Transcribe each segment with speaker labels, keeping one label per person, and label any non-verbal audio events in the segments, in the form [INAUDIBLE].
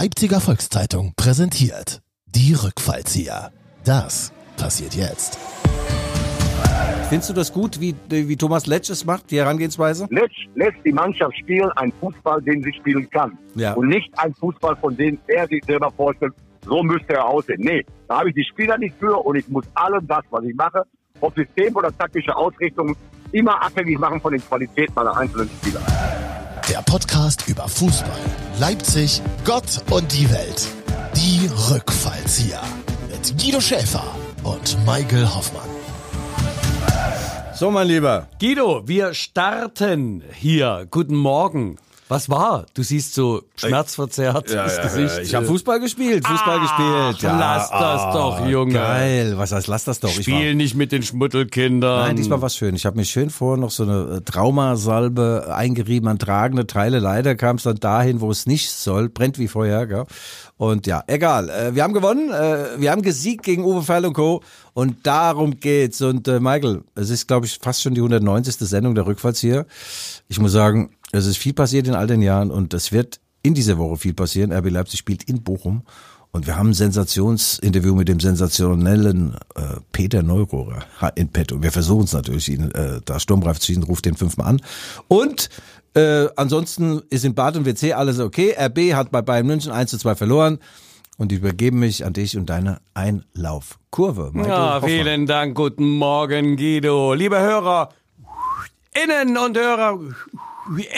Speaker 1: Leipziger Volkszeitung präsentiert die Rückfallzieher. Das passiert jetzt.
Speaker 2: Findest du das gut, wie, wie Thomas Letsch es macht, die Herangehensweise?
Speaker 3: Letsch lässt die Mannschaft spielen, einen Fußball, den sie spielen kann.
Speaker 2: Ja.
Speaker 3: Und nicht einen Fußball, von dem er sich selber vorstellt, so müsste er aussehen. Nee, da habe ich die Spieler nicht für und ich muss allem das, was ich mache, ob System oder taktische Ausrichtung, immer abhängig machen von den Qualitäten meiner einzelnen Spieler.
Speaker 1: Der Podcast über Fußball, Leipzig, Gott und die Welt. Die Rückfallzieher. Mit Guido Schäfer und Michael Hoffmann.
Speaker 2: So, mein Lieber. Guido, wir starten hier. Guten Morgen. Was war? Du siehst so schmerzverzerrt
Speaker 4: Ja,
Speaker 2: das
Speaker 4: ja,
Speaker 2: Gesicht.
Speaker 4: ja. Ich habe Fußball gespielt, Fußball
Speaker 2: Ach,
Speaker 4: gespielt.
Speaker 2: lass das doch, Junge.
Speaker 4: Geil. Was heißt, lass das doch. Ich
Speaker 2: Spiel nicht mit den Schmuddelkindern.
Speaker 4: Nein, diesmal war's schön. Ich habe mir schön vorher noch so eine äh, Traumasalbe eingerieben an tragende Teile. Leider kam es dann dahin, wo es nicht soll. Brennt wie Feuer, gell? Und ja, egal. Äh, wir haben gewonnen. Äh, wir haben gesiegt gegen Uwe Feil und Co. Und darum geht's. Und äh, Michael, es ist, glaube ich, fast schon die 190. Sendung der Rückfalls hier. Ich muss sagen, es ist viel passiert in all den Jahren und es wird in dieser Woche viel passieren. RB Leipzig spielt in Bochum. Und wir haben ein Sensationsinterview mit dem sensationellen äh, Peter Neurohrer in petto. Wir versuchen es natürlich, ihn äh, da sturmreif zu schießen, ruft den fünfmal an. Und äh, ansonsten ist in Bad und WC alles okay. RB hat bei Bayern München 1 zu 2 verloren. Und ich übergebe mich an dich und deine Einlaufkurve. Michael
Speaker 2: Ja,
Speaker 4: Hoffmann.
Speaker 2: vielen Dank. Guten Morgen, Guido. Liebe Hörer, Innen und Hörer,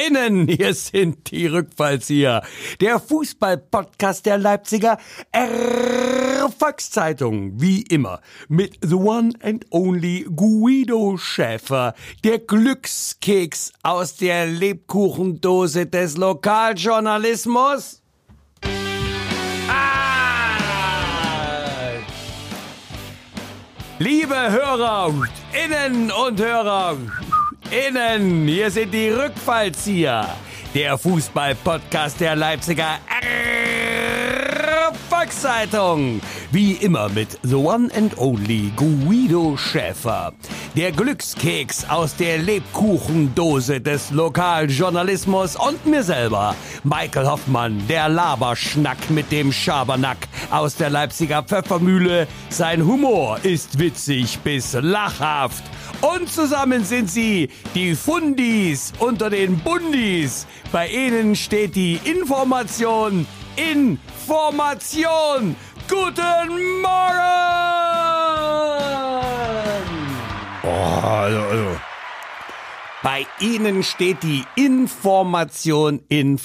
Speaker 2: Innen, hier sind die Rückfallzieher. Der Fußball-Podcast der Leipziger R Volkszeitung, wie immer, mit the one and only Guido Schäfer, der Glückskeks aus der Lebkuchendose des Lokaljournalismus. Ah! Liebe Hörer, Innen und Hörer, Innen, hier sind die Rückfallzieher. Der Fußball-Podcast der Leipziger Volkszeitung. Wie immer mit The One and Only Guido Schäfer. Der Glückskeks aus der Lebkuchendose des Lokaljournalismus und mir selber, Michael Hoffmann, der Laberschnack mit dem Schabernack aus der Leipziger Pfeffermühle. Sein Humor ist witzig bis lachhaft. Und zusammen sind sie die Fundis unter den Bundis. Bei ihnen steht die Information in Formation. Guten Morgen!
Speaker 4: Oh, also, also.
Speaker 2: Bei ihnen steht die Information in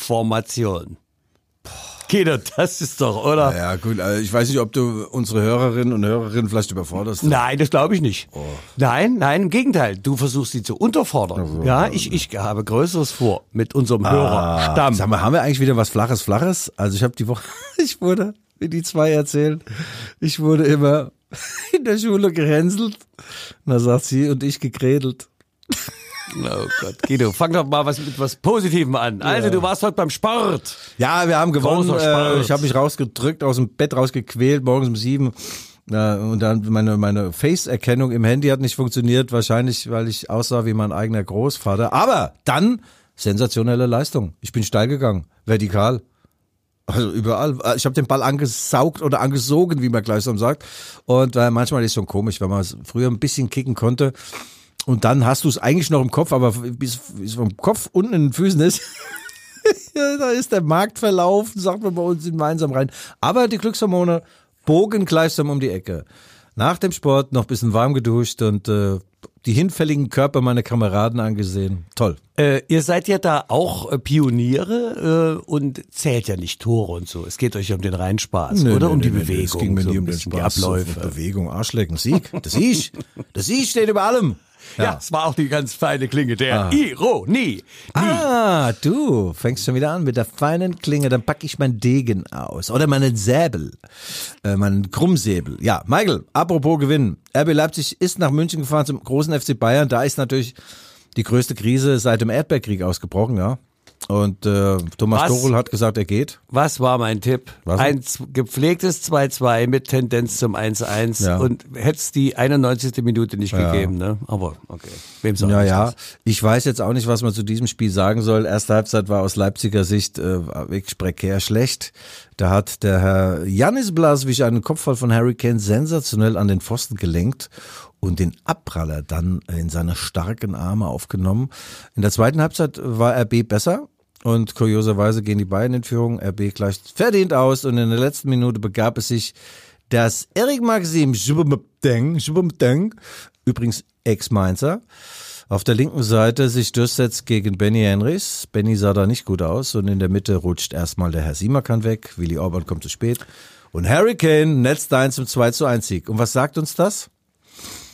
Speaker 2: Formation. Guido, das ist doch, oder?
Speaker 4: Ja, gut. Also ich weiß nicht, ob du unsere Hörerinnen und Hörerinnen vielleicht überforderst.
Speaker 2: Nein, das glaube ich nicht.
Speaker 4: Oh.
Speaker 2: Nein, nein, im Gegenteil. Du versuchst sie zu unterfordern. ja, ich, ich habe Größeres vor mit unserem Hörerstamm.
Speaker 4: Ah, Sag mal, haben wir eigentlich wieder was Flaches, Flaches? Also ich habe die Woche, [LAUGHS] ich wurde, wie die zwei erzählen, ich wurde immer [LAUGHS] in der Schule gehänselt. Und da sagt sie und ich gekredelt. [LAUGHS]
Speaker 2: Oh Gott, Guido, fang doch mal was mit was Positivem an. Also, du warst heute beim Sport.
Speaker 4: Ja, wir haben gewonnen. Äh, ich habe mich rausgedrückt, aus dem Bett rausgequält, morgens um sieben. Ja, und dann meine, meine Face-Erkennung im Handy hat nicht funktioniert, wahrscheinlich, weil ich aussah wie mein eigener Großvater. Aber dann sensationelle Leistung. Ich bin steil gegangen, vertikal. Also überall. Ich habe den Ball angesaugt oder angesogen, wie man gleichsam sagt. Und äh, manchmal ist es schon komisch, wenn man früher ein bisschen kicken konnte. Und dann hast du es eigentlich noch im Kopf, aber bis bis vom Kopf unten in den Füßen ist, [LAUGHS] da ist der Markt verlaufen, sagt man bei uns in Weinsam rein. Aber die Glückshormone bogen gleichsam um die Ecke. Nach dem Sport noch ein bisschen warm geduscht und äh, die hinfälligen Körper meiner Kameraden angesehen. Toll.
Speaker 2: Äh, ihr seid ja da auch äh, Pioniere äh, und zählt ja nicht Tore und so. Es geht euch um den reinen Spaß,
Speaker 4: Nö,
Speaker 2: oder
Speaker 4: nö,
Speaker 2: um die
Speaker 4: nö,
Speaker 2: Bewegung.
Speaker 4: Es ging mir
Speaker 2: so
Speaker 4: nie um den Spaß.
Speaker 2: Die Abläufe.
Speaker 4: Bewegung, Arschlecken, Sieg. Das ich. Das ich steht über allem.
Speaker 2: Ja, es war auch die ganz feine Klinge der Ironie.
Speaker 4: Ah, du fängst schon wieder an mit der feinen Klinge. Dann packe ich mein Degen aus. Oder meinen Säbel. Äh, meinen Krummsäbel. Ja, Michael, apropos Gewinn. RB Leipzig ist nach München gefahren zum großen FC Bayern. Da ist natürlich die größte Krise seit dem Erdbeerkrieg ausgebrochen, ja. Und äh, Thomas
Speaker 2: Was?
Speaker 4: Tuchel hat gesagt, er geht.
Speaker 2: Was war mein Tipp?
Speaker 4: Was?
Speaker 2: Ein gepflegtes 2-2 mit Tendenz zum 1-1
Speaker 4: Ja.
Speaker 2: und hätte es die 91. Minute nicht gegeben, ne? Aber okay, wem soll
Speaker 4: Ja,
Speaker 2: das
Speaker 4: ja.
Speaker 2: was?
Speaker 4: Ich weiß jetzt auch nicht, was man zu diesem Spiel sagen soll. Erste Halbzeit war aus Leipziger Sicht äh, wirklich prekär schlecht. Da hat der Herr Janis Blaswig einen Kopfball von Harry Kane sensationell an den Pfosten gelenkt und den Abpraller dann in seine starken Arme aufgenommen. In der zweiten Halbzeit war RB besser. Und kurioserweise gehen die beiden in Führung. RB gleicht verdient aus und in der letzten Minute begab es sich, dass Erik Maxim Schubemdeng, übrigens Ex-Mainzer, auf der linken Seite sich durchsetzt gegen Benny Henrys. Benny sah da nicht gut aus und in der Mitte rutscht erstmal der Herr Siemerkan weg. Willi Orban kommt zu spät. Und Harry Kane netzt ein zum 2 zu 1 Sieg. Und was sagt uns das?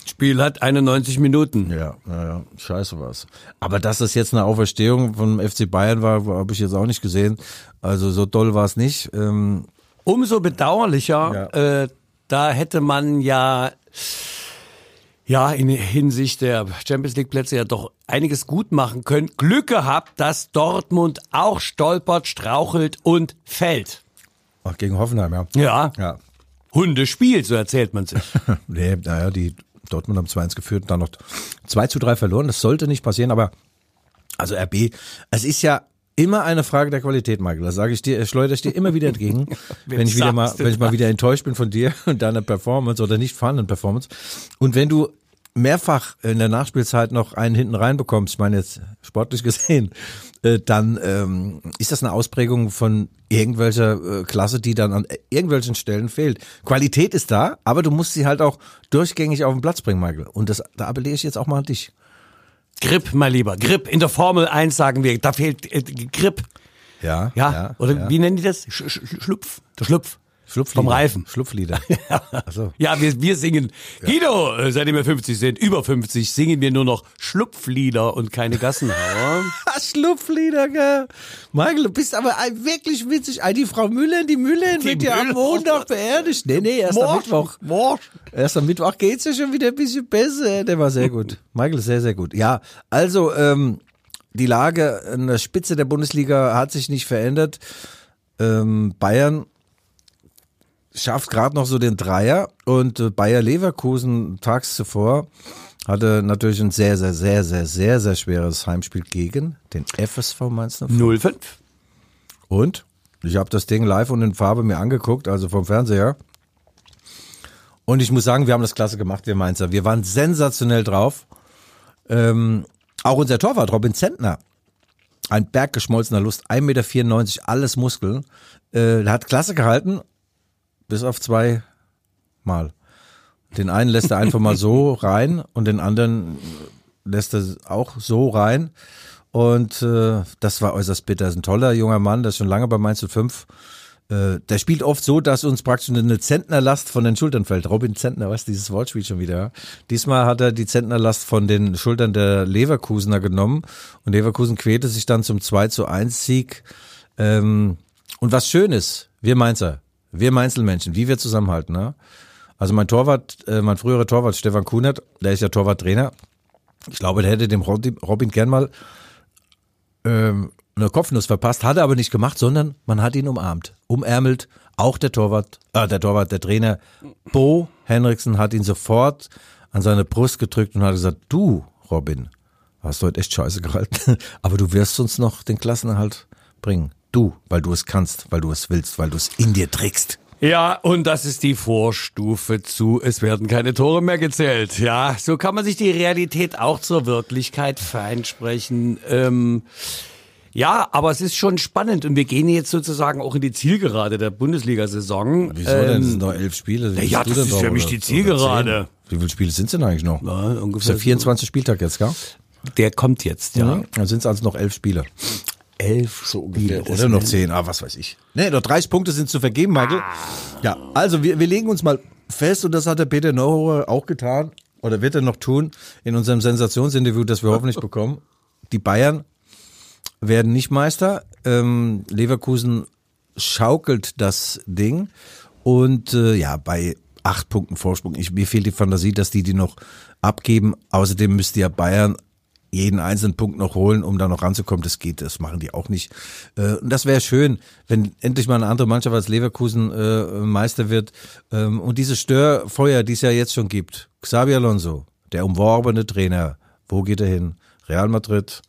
Speaker 2: Spiel hat 91 Minuten.
Speaker 4: Ja, ja, ja, scheiße was. Aber dass das jetzt eine Auferstehung vom FC Bayern war, habe ich jetzt auch nicht gesehen. Also so doll war es nicht. Ähm,
Speaker 2: Umso bedauerlicher,
Speaker 4: Ja.
Speaker 2: äh, da hätte man ja ja in Hinsicht der Champions League Plätze ja doch einiges gut machen können. Glück gehabt, dass Dortmund auch stolpert, strauchelt und fällt.
Speaker 4: ach, gegen Hoffenheim, ja.
Speaker 2: Ja,
Speaker 4: Ja.
Speaker 2: Hundespiel, so erzählt man sich. [LAUGHS]
Speaker 4: Nee, naja, die Dortmund haben 2-1 geführt und dann noch 2 zu 3 verloren. Das sollte nicht passieren, aber also RB, es ist ja immer eine Frage der Qualität, Michael. Das sage ich dir, schleudere ich dir immer wieder entgegen, [LAUGHS] wenn ich wieder mal, wenn ich mal wieder enttäuscht bin von dir [LAUGHS] und deiner Performance oder nicht vorhandenen Performance. Und wenn du mehrfach in der Nachspielzeit noch einen hinten reinbekommst, ich meine jetzt sportlich gesehen, äh, dann ähm, ist das eine Ausprägung von irgendwelcher äh, Klasse, die dann an irgendwelchen Stellen fehlt. Qualität ist da, aber du musst sie halt auch durchgängig auf den Platz bringen, Michael. Und das, da appelliere ich jetzt auch mal an dich.
Speaker 2: Grip, mein Lieber, Grip. In der Formel 1 sagen wir, da fehlt äh, Grip.
Speaker 4: Ja,
Speaker 2: Ja, oder
Speaker 4: ja.
Speaker 2: wie nennen die das? Sch Sch Schlupf, der Schlupf.
Speaker 4: Schlupflieder.
Speaker 2: Vom Reifen.
Speaker 4: Schlupflieder. [LAUGHS] Also.
Speaker 2: Ja, wir, wir singen. Guido, äh, seitdem wir 50 sind, über 50, singen wir nur noch Schlupflieder und keine Gassenhauer. [LAUGHS]
Speaker 4: Schlupflieder, gell? Michael, du bist aber wirklich witzig. Die Frau Müller, die Müller
Speaker 2: Die
Speaker 4: wird ja am. Montag beerdigt. Nee, nee, erst am Mittwoch.
Speaker 2: Morsch.
Speaker 4: Erst am Mittwoch geht's ja schon wieder ein bisschen besser. Der war sehr gut. Michael ist sehr, sehr gut. Ja, also ähm, die Lage an der Spitze der Bundesliga hat sich nicht verändert. Ähm, Bayern schafft gerade noch so den Dreier und äh, Bayer Leverkusen tags zuvor hatte natürlich ein sehr, sehr, sehr, sehr, sehr, sehr schweres Heimspiel gegen den FSV Mainz 05.
Speaker 2: 05.
Speaker 4: Und ich habe das Ding live und in Farbe mir angeguckt, also vom Fernseher. Und ich muss sagen, wir haben das klasse gemacht, wir Mainzer. Wir waren sensationell drauf. Ähm, auch unser Torwart, Robin Zentner, ein Berg geschmolzener Lust, 1,94 Meter, alles Muskeln. Äh, hat klasse gehalten, bis auf zwei Mal. Den einen lässt er einfach mal so [LAUGHS] rein und den anderen lässt er auch so rein. Und äh, das war äußerst bitter. Das ist ein toller junger Mann, der ist schon lange bei Mainz 05. Äh, der spielt oft so, dass uns praktisch eine Zentnerlast von den Schultern fällt. Robin Zentner, was dieses Wortspiel schon wieder. ja? Diesmal hat er die Zentnerlast von den Schultern der Leverkusener genommen und Leverkusen quälte sich dann zum 2 zu 1 Sieg. Ähm, und was schön ist, wir Mainzer, wir Mainzelmenschen, wie wir zusammenhalten. Ne? Also mein Torwart, äh, mein früherer Torwart Stefan Kunert, der ist ja Torwarttrainer. Ich glaube, der hätte dem Robin gern mal ähm, eine Kopfnuss verpasst, hat er aber nicht gemacht, sondern man hat ihn umarmt, umärmelt. Auch der Torwart, äh, der Torwart, der Trainer Bo Henriksen hat ihn sofort an seine Brust gedrückt und hat gesagt, du, Robin, hast heute echt scheiße gehalten, [LAUGHS] aber du wirst uns noch den Klassenerhalt bringen. Du, weil du es kannst, weil du es willst, weil du es in dir trägst.
Speaker 2: Ja, und das ist die Vorstufe zu, es werden keine Tore mehr gezählt. Ja, so kann man sich die Realität auch zur Wirklichkeit feinsprechen. Ähm, ja, aber es ist schon spannend und wir gehen jetzt sozusagen auch in die Zielgerade der Bundesliga-Saison.
Speaker 4: Wieso denn? Das
Speaker 2: Ähm,
Speaker 4: sind noch elf Spiele. Wie
Speaker 2: ja, das ist für mich die Zielgerade.
Speaker 4: Wie viele Spiele sind denn eigentlich noch? Das
Speaker 2: ungefähr.
Speaker 4: ist der 24. Spieltag jetzt, gell?
Speaker 2: Der kommt jetzt, ja.
Speaker 4: Dann sind es also noch elf Spiele.
Speaker 2: Elf so ungefähr.
Speaker 4: Oder noch zehn, ah, was weiß ich. Nee, noch 30 Punkte sind zu vergeben, Michael. Ja, also wir, wir legen uns mal fest, und das hat der Peter Neuhofer auch getan, oder wird er noch tun, in unserem Sensationsinterview, das wir [LAUGHS] hoffentlich bekommen. Die Bayern werden nicht Meister. Ähm, Leverkusen schaukelt das Ding. Und äh, ja, bei acht Punkten Vorsprung, ich, mir fehlt die Fantasie, dass die die noch abgeben. Außerdem müsste ja Bayern jeden einzelnen Punkt noch holen, um da noch ranzukommen. Das geht, das machen die auch nicht. Äh, Und das wäre schön, wenn endlich mal eine andere Mannschaft als Leverkusen äh, Meister wird. Ähm, Und diese Störfeuer, die es ja jetzt schon gibt. Xabi Alonso, der umworbene Trainer, wo geht er hin? Real Madrid,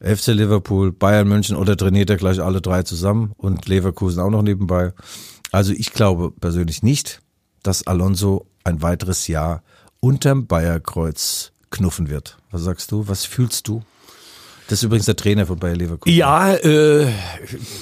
Speaker 4: FC Liverpool, Bayern München oder trainiert er gleich alle drei zusammen und Leverkusen auch noch nebenbei. Also ich glaube persönlich nicht, dass Alonso ein weiteres Jahr unterm Bayerkreuz knuffen wird. Was sagst du? Was fühlst du? Das ist übrigens der Trainer von Bayer Leverkusen.
Speaker 2: Ja, äh,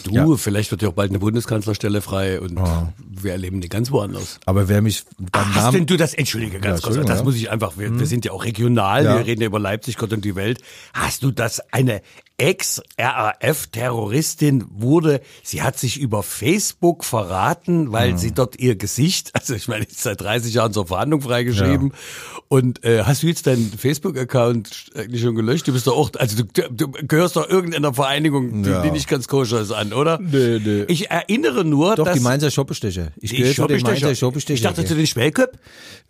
Speaker 2: du,
Speaker 4: Ja.
Speaker 2: vielleicht wird ja auch bald eine Bundeskanzlerstelle frei und wir erleben den ganz woanders.
Speaker 4: Aber wer mich beim
Speaker 2: Ach, hast
Speaker 4: Namen
Speaker 2: denn du das, entschuldige ganz
Speaker 4: Ja,
Speaker 2: kurz, das
Speaker 4: ja.
Speaker 2: muss ich einfach, wir, wir sind ja auch regional, wir reden ja über Leipzig, Gott und die Welt. Hast du das, eine Ex-RAF-Terroristin wurde, sie hat sich über Facebook verraten, weil sie dort ihr Gesicht, [LAUGHS] also ich meine, ist seit 30 Jahren zur Verhandlung freigeschrieben. Und äh, hast du jetzt deinen Facebook-Account eigentlich schon gelöscht? Du bist doch auch, also du, du gehörst doch irgendeiner Vereinigung, die,
Speaker 4: Ja.
Speaker 2: die nicht ganz koscher ist an, oder?
Speaker 4: Nee, nee.
Speaker 2: Ich erinnere nur,
Speaker 4: Doch,
Speaker 2: dass...
Speaker 4: die Mainzer Schoppestecher. Ich gehöre zu den. Mainzer Schoppestecher.
Speaker 2: Ich dachte zu den Schwellköp.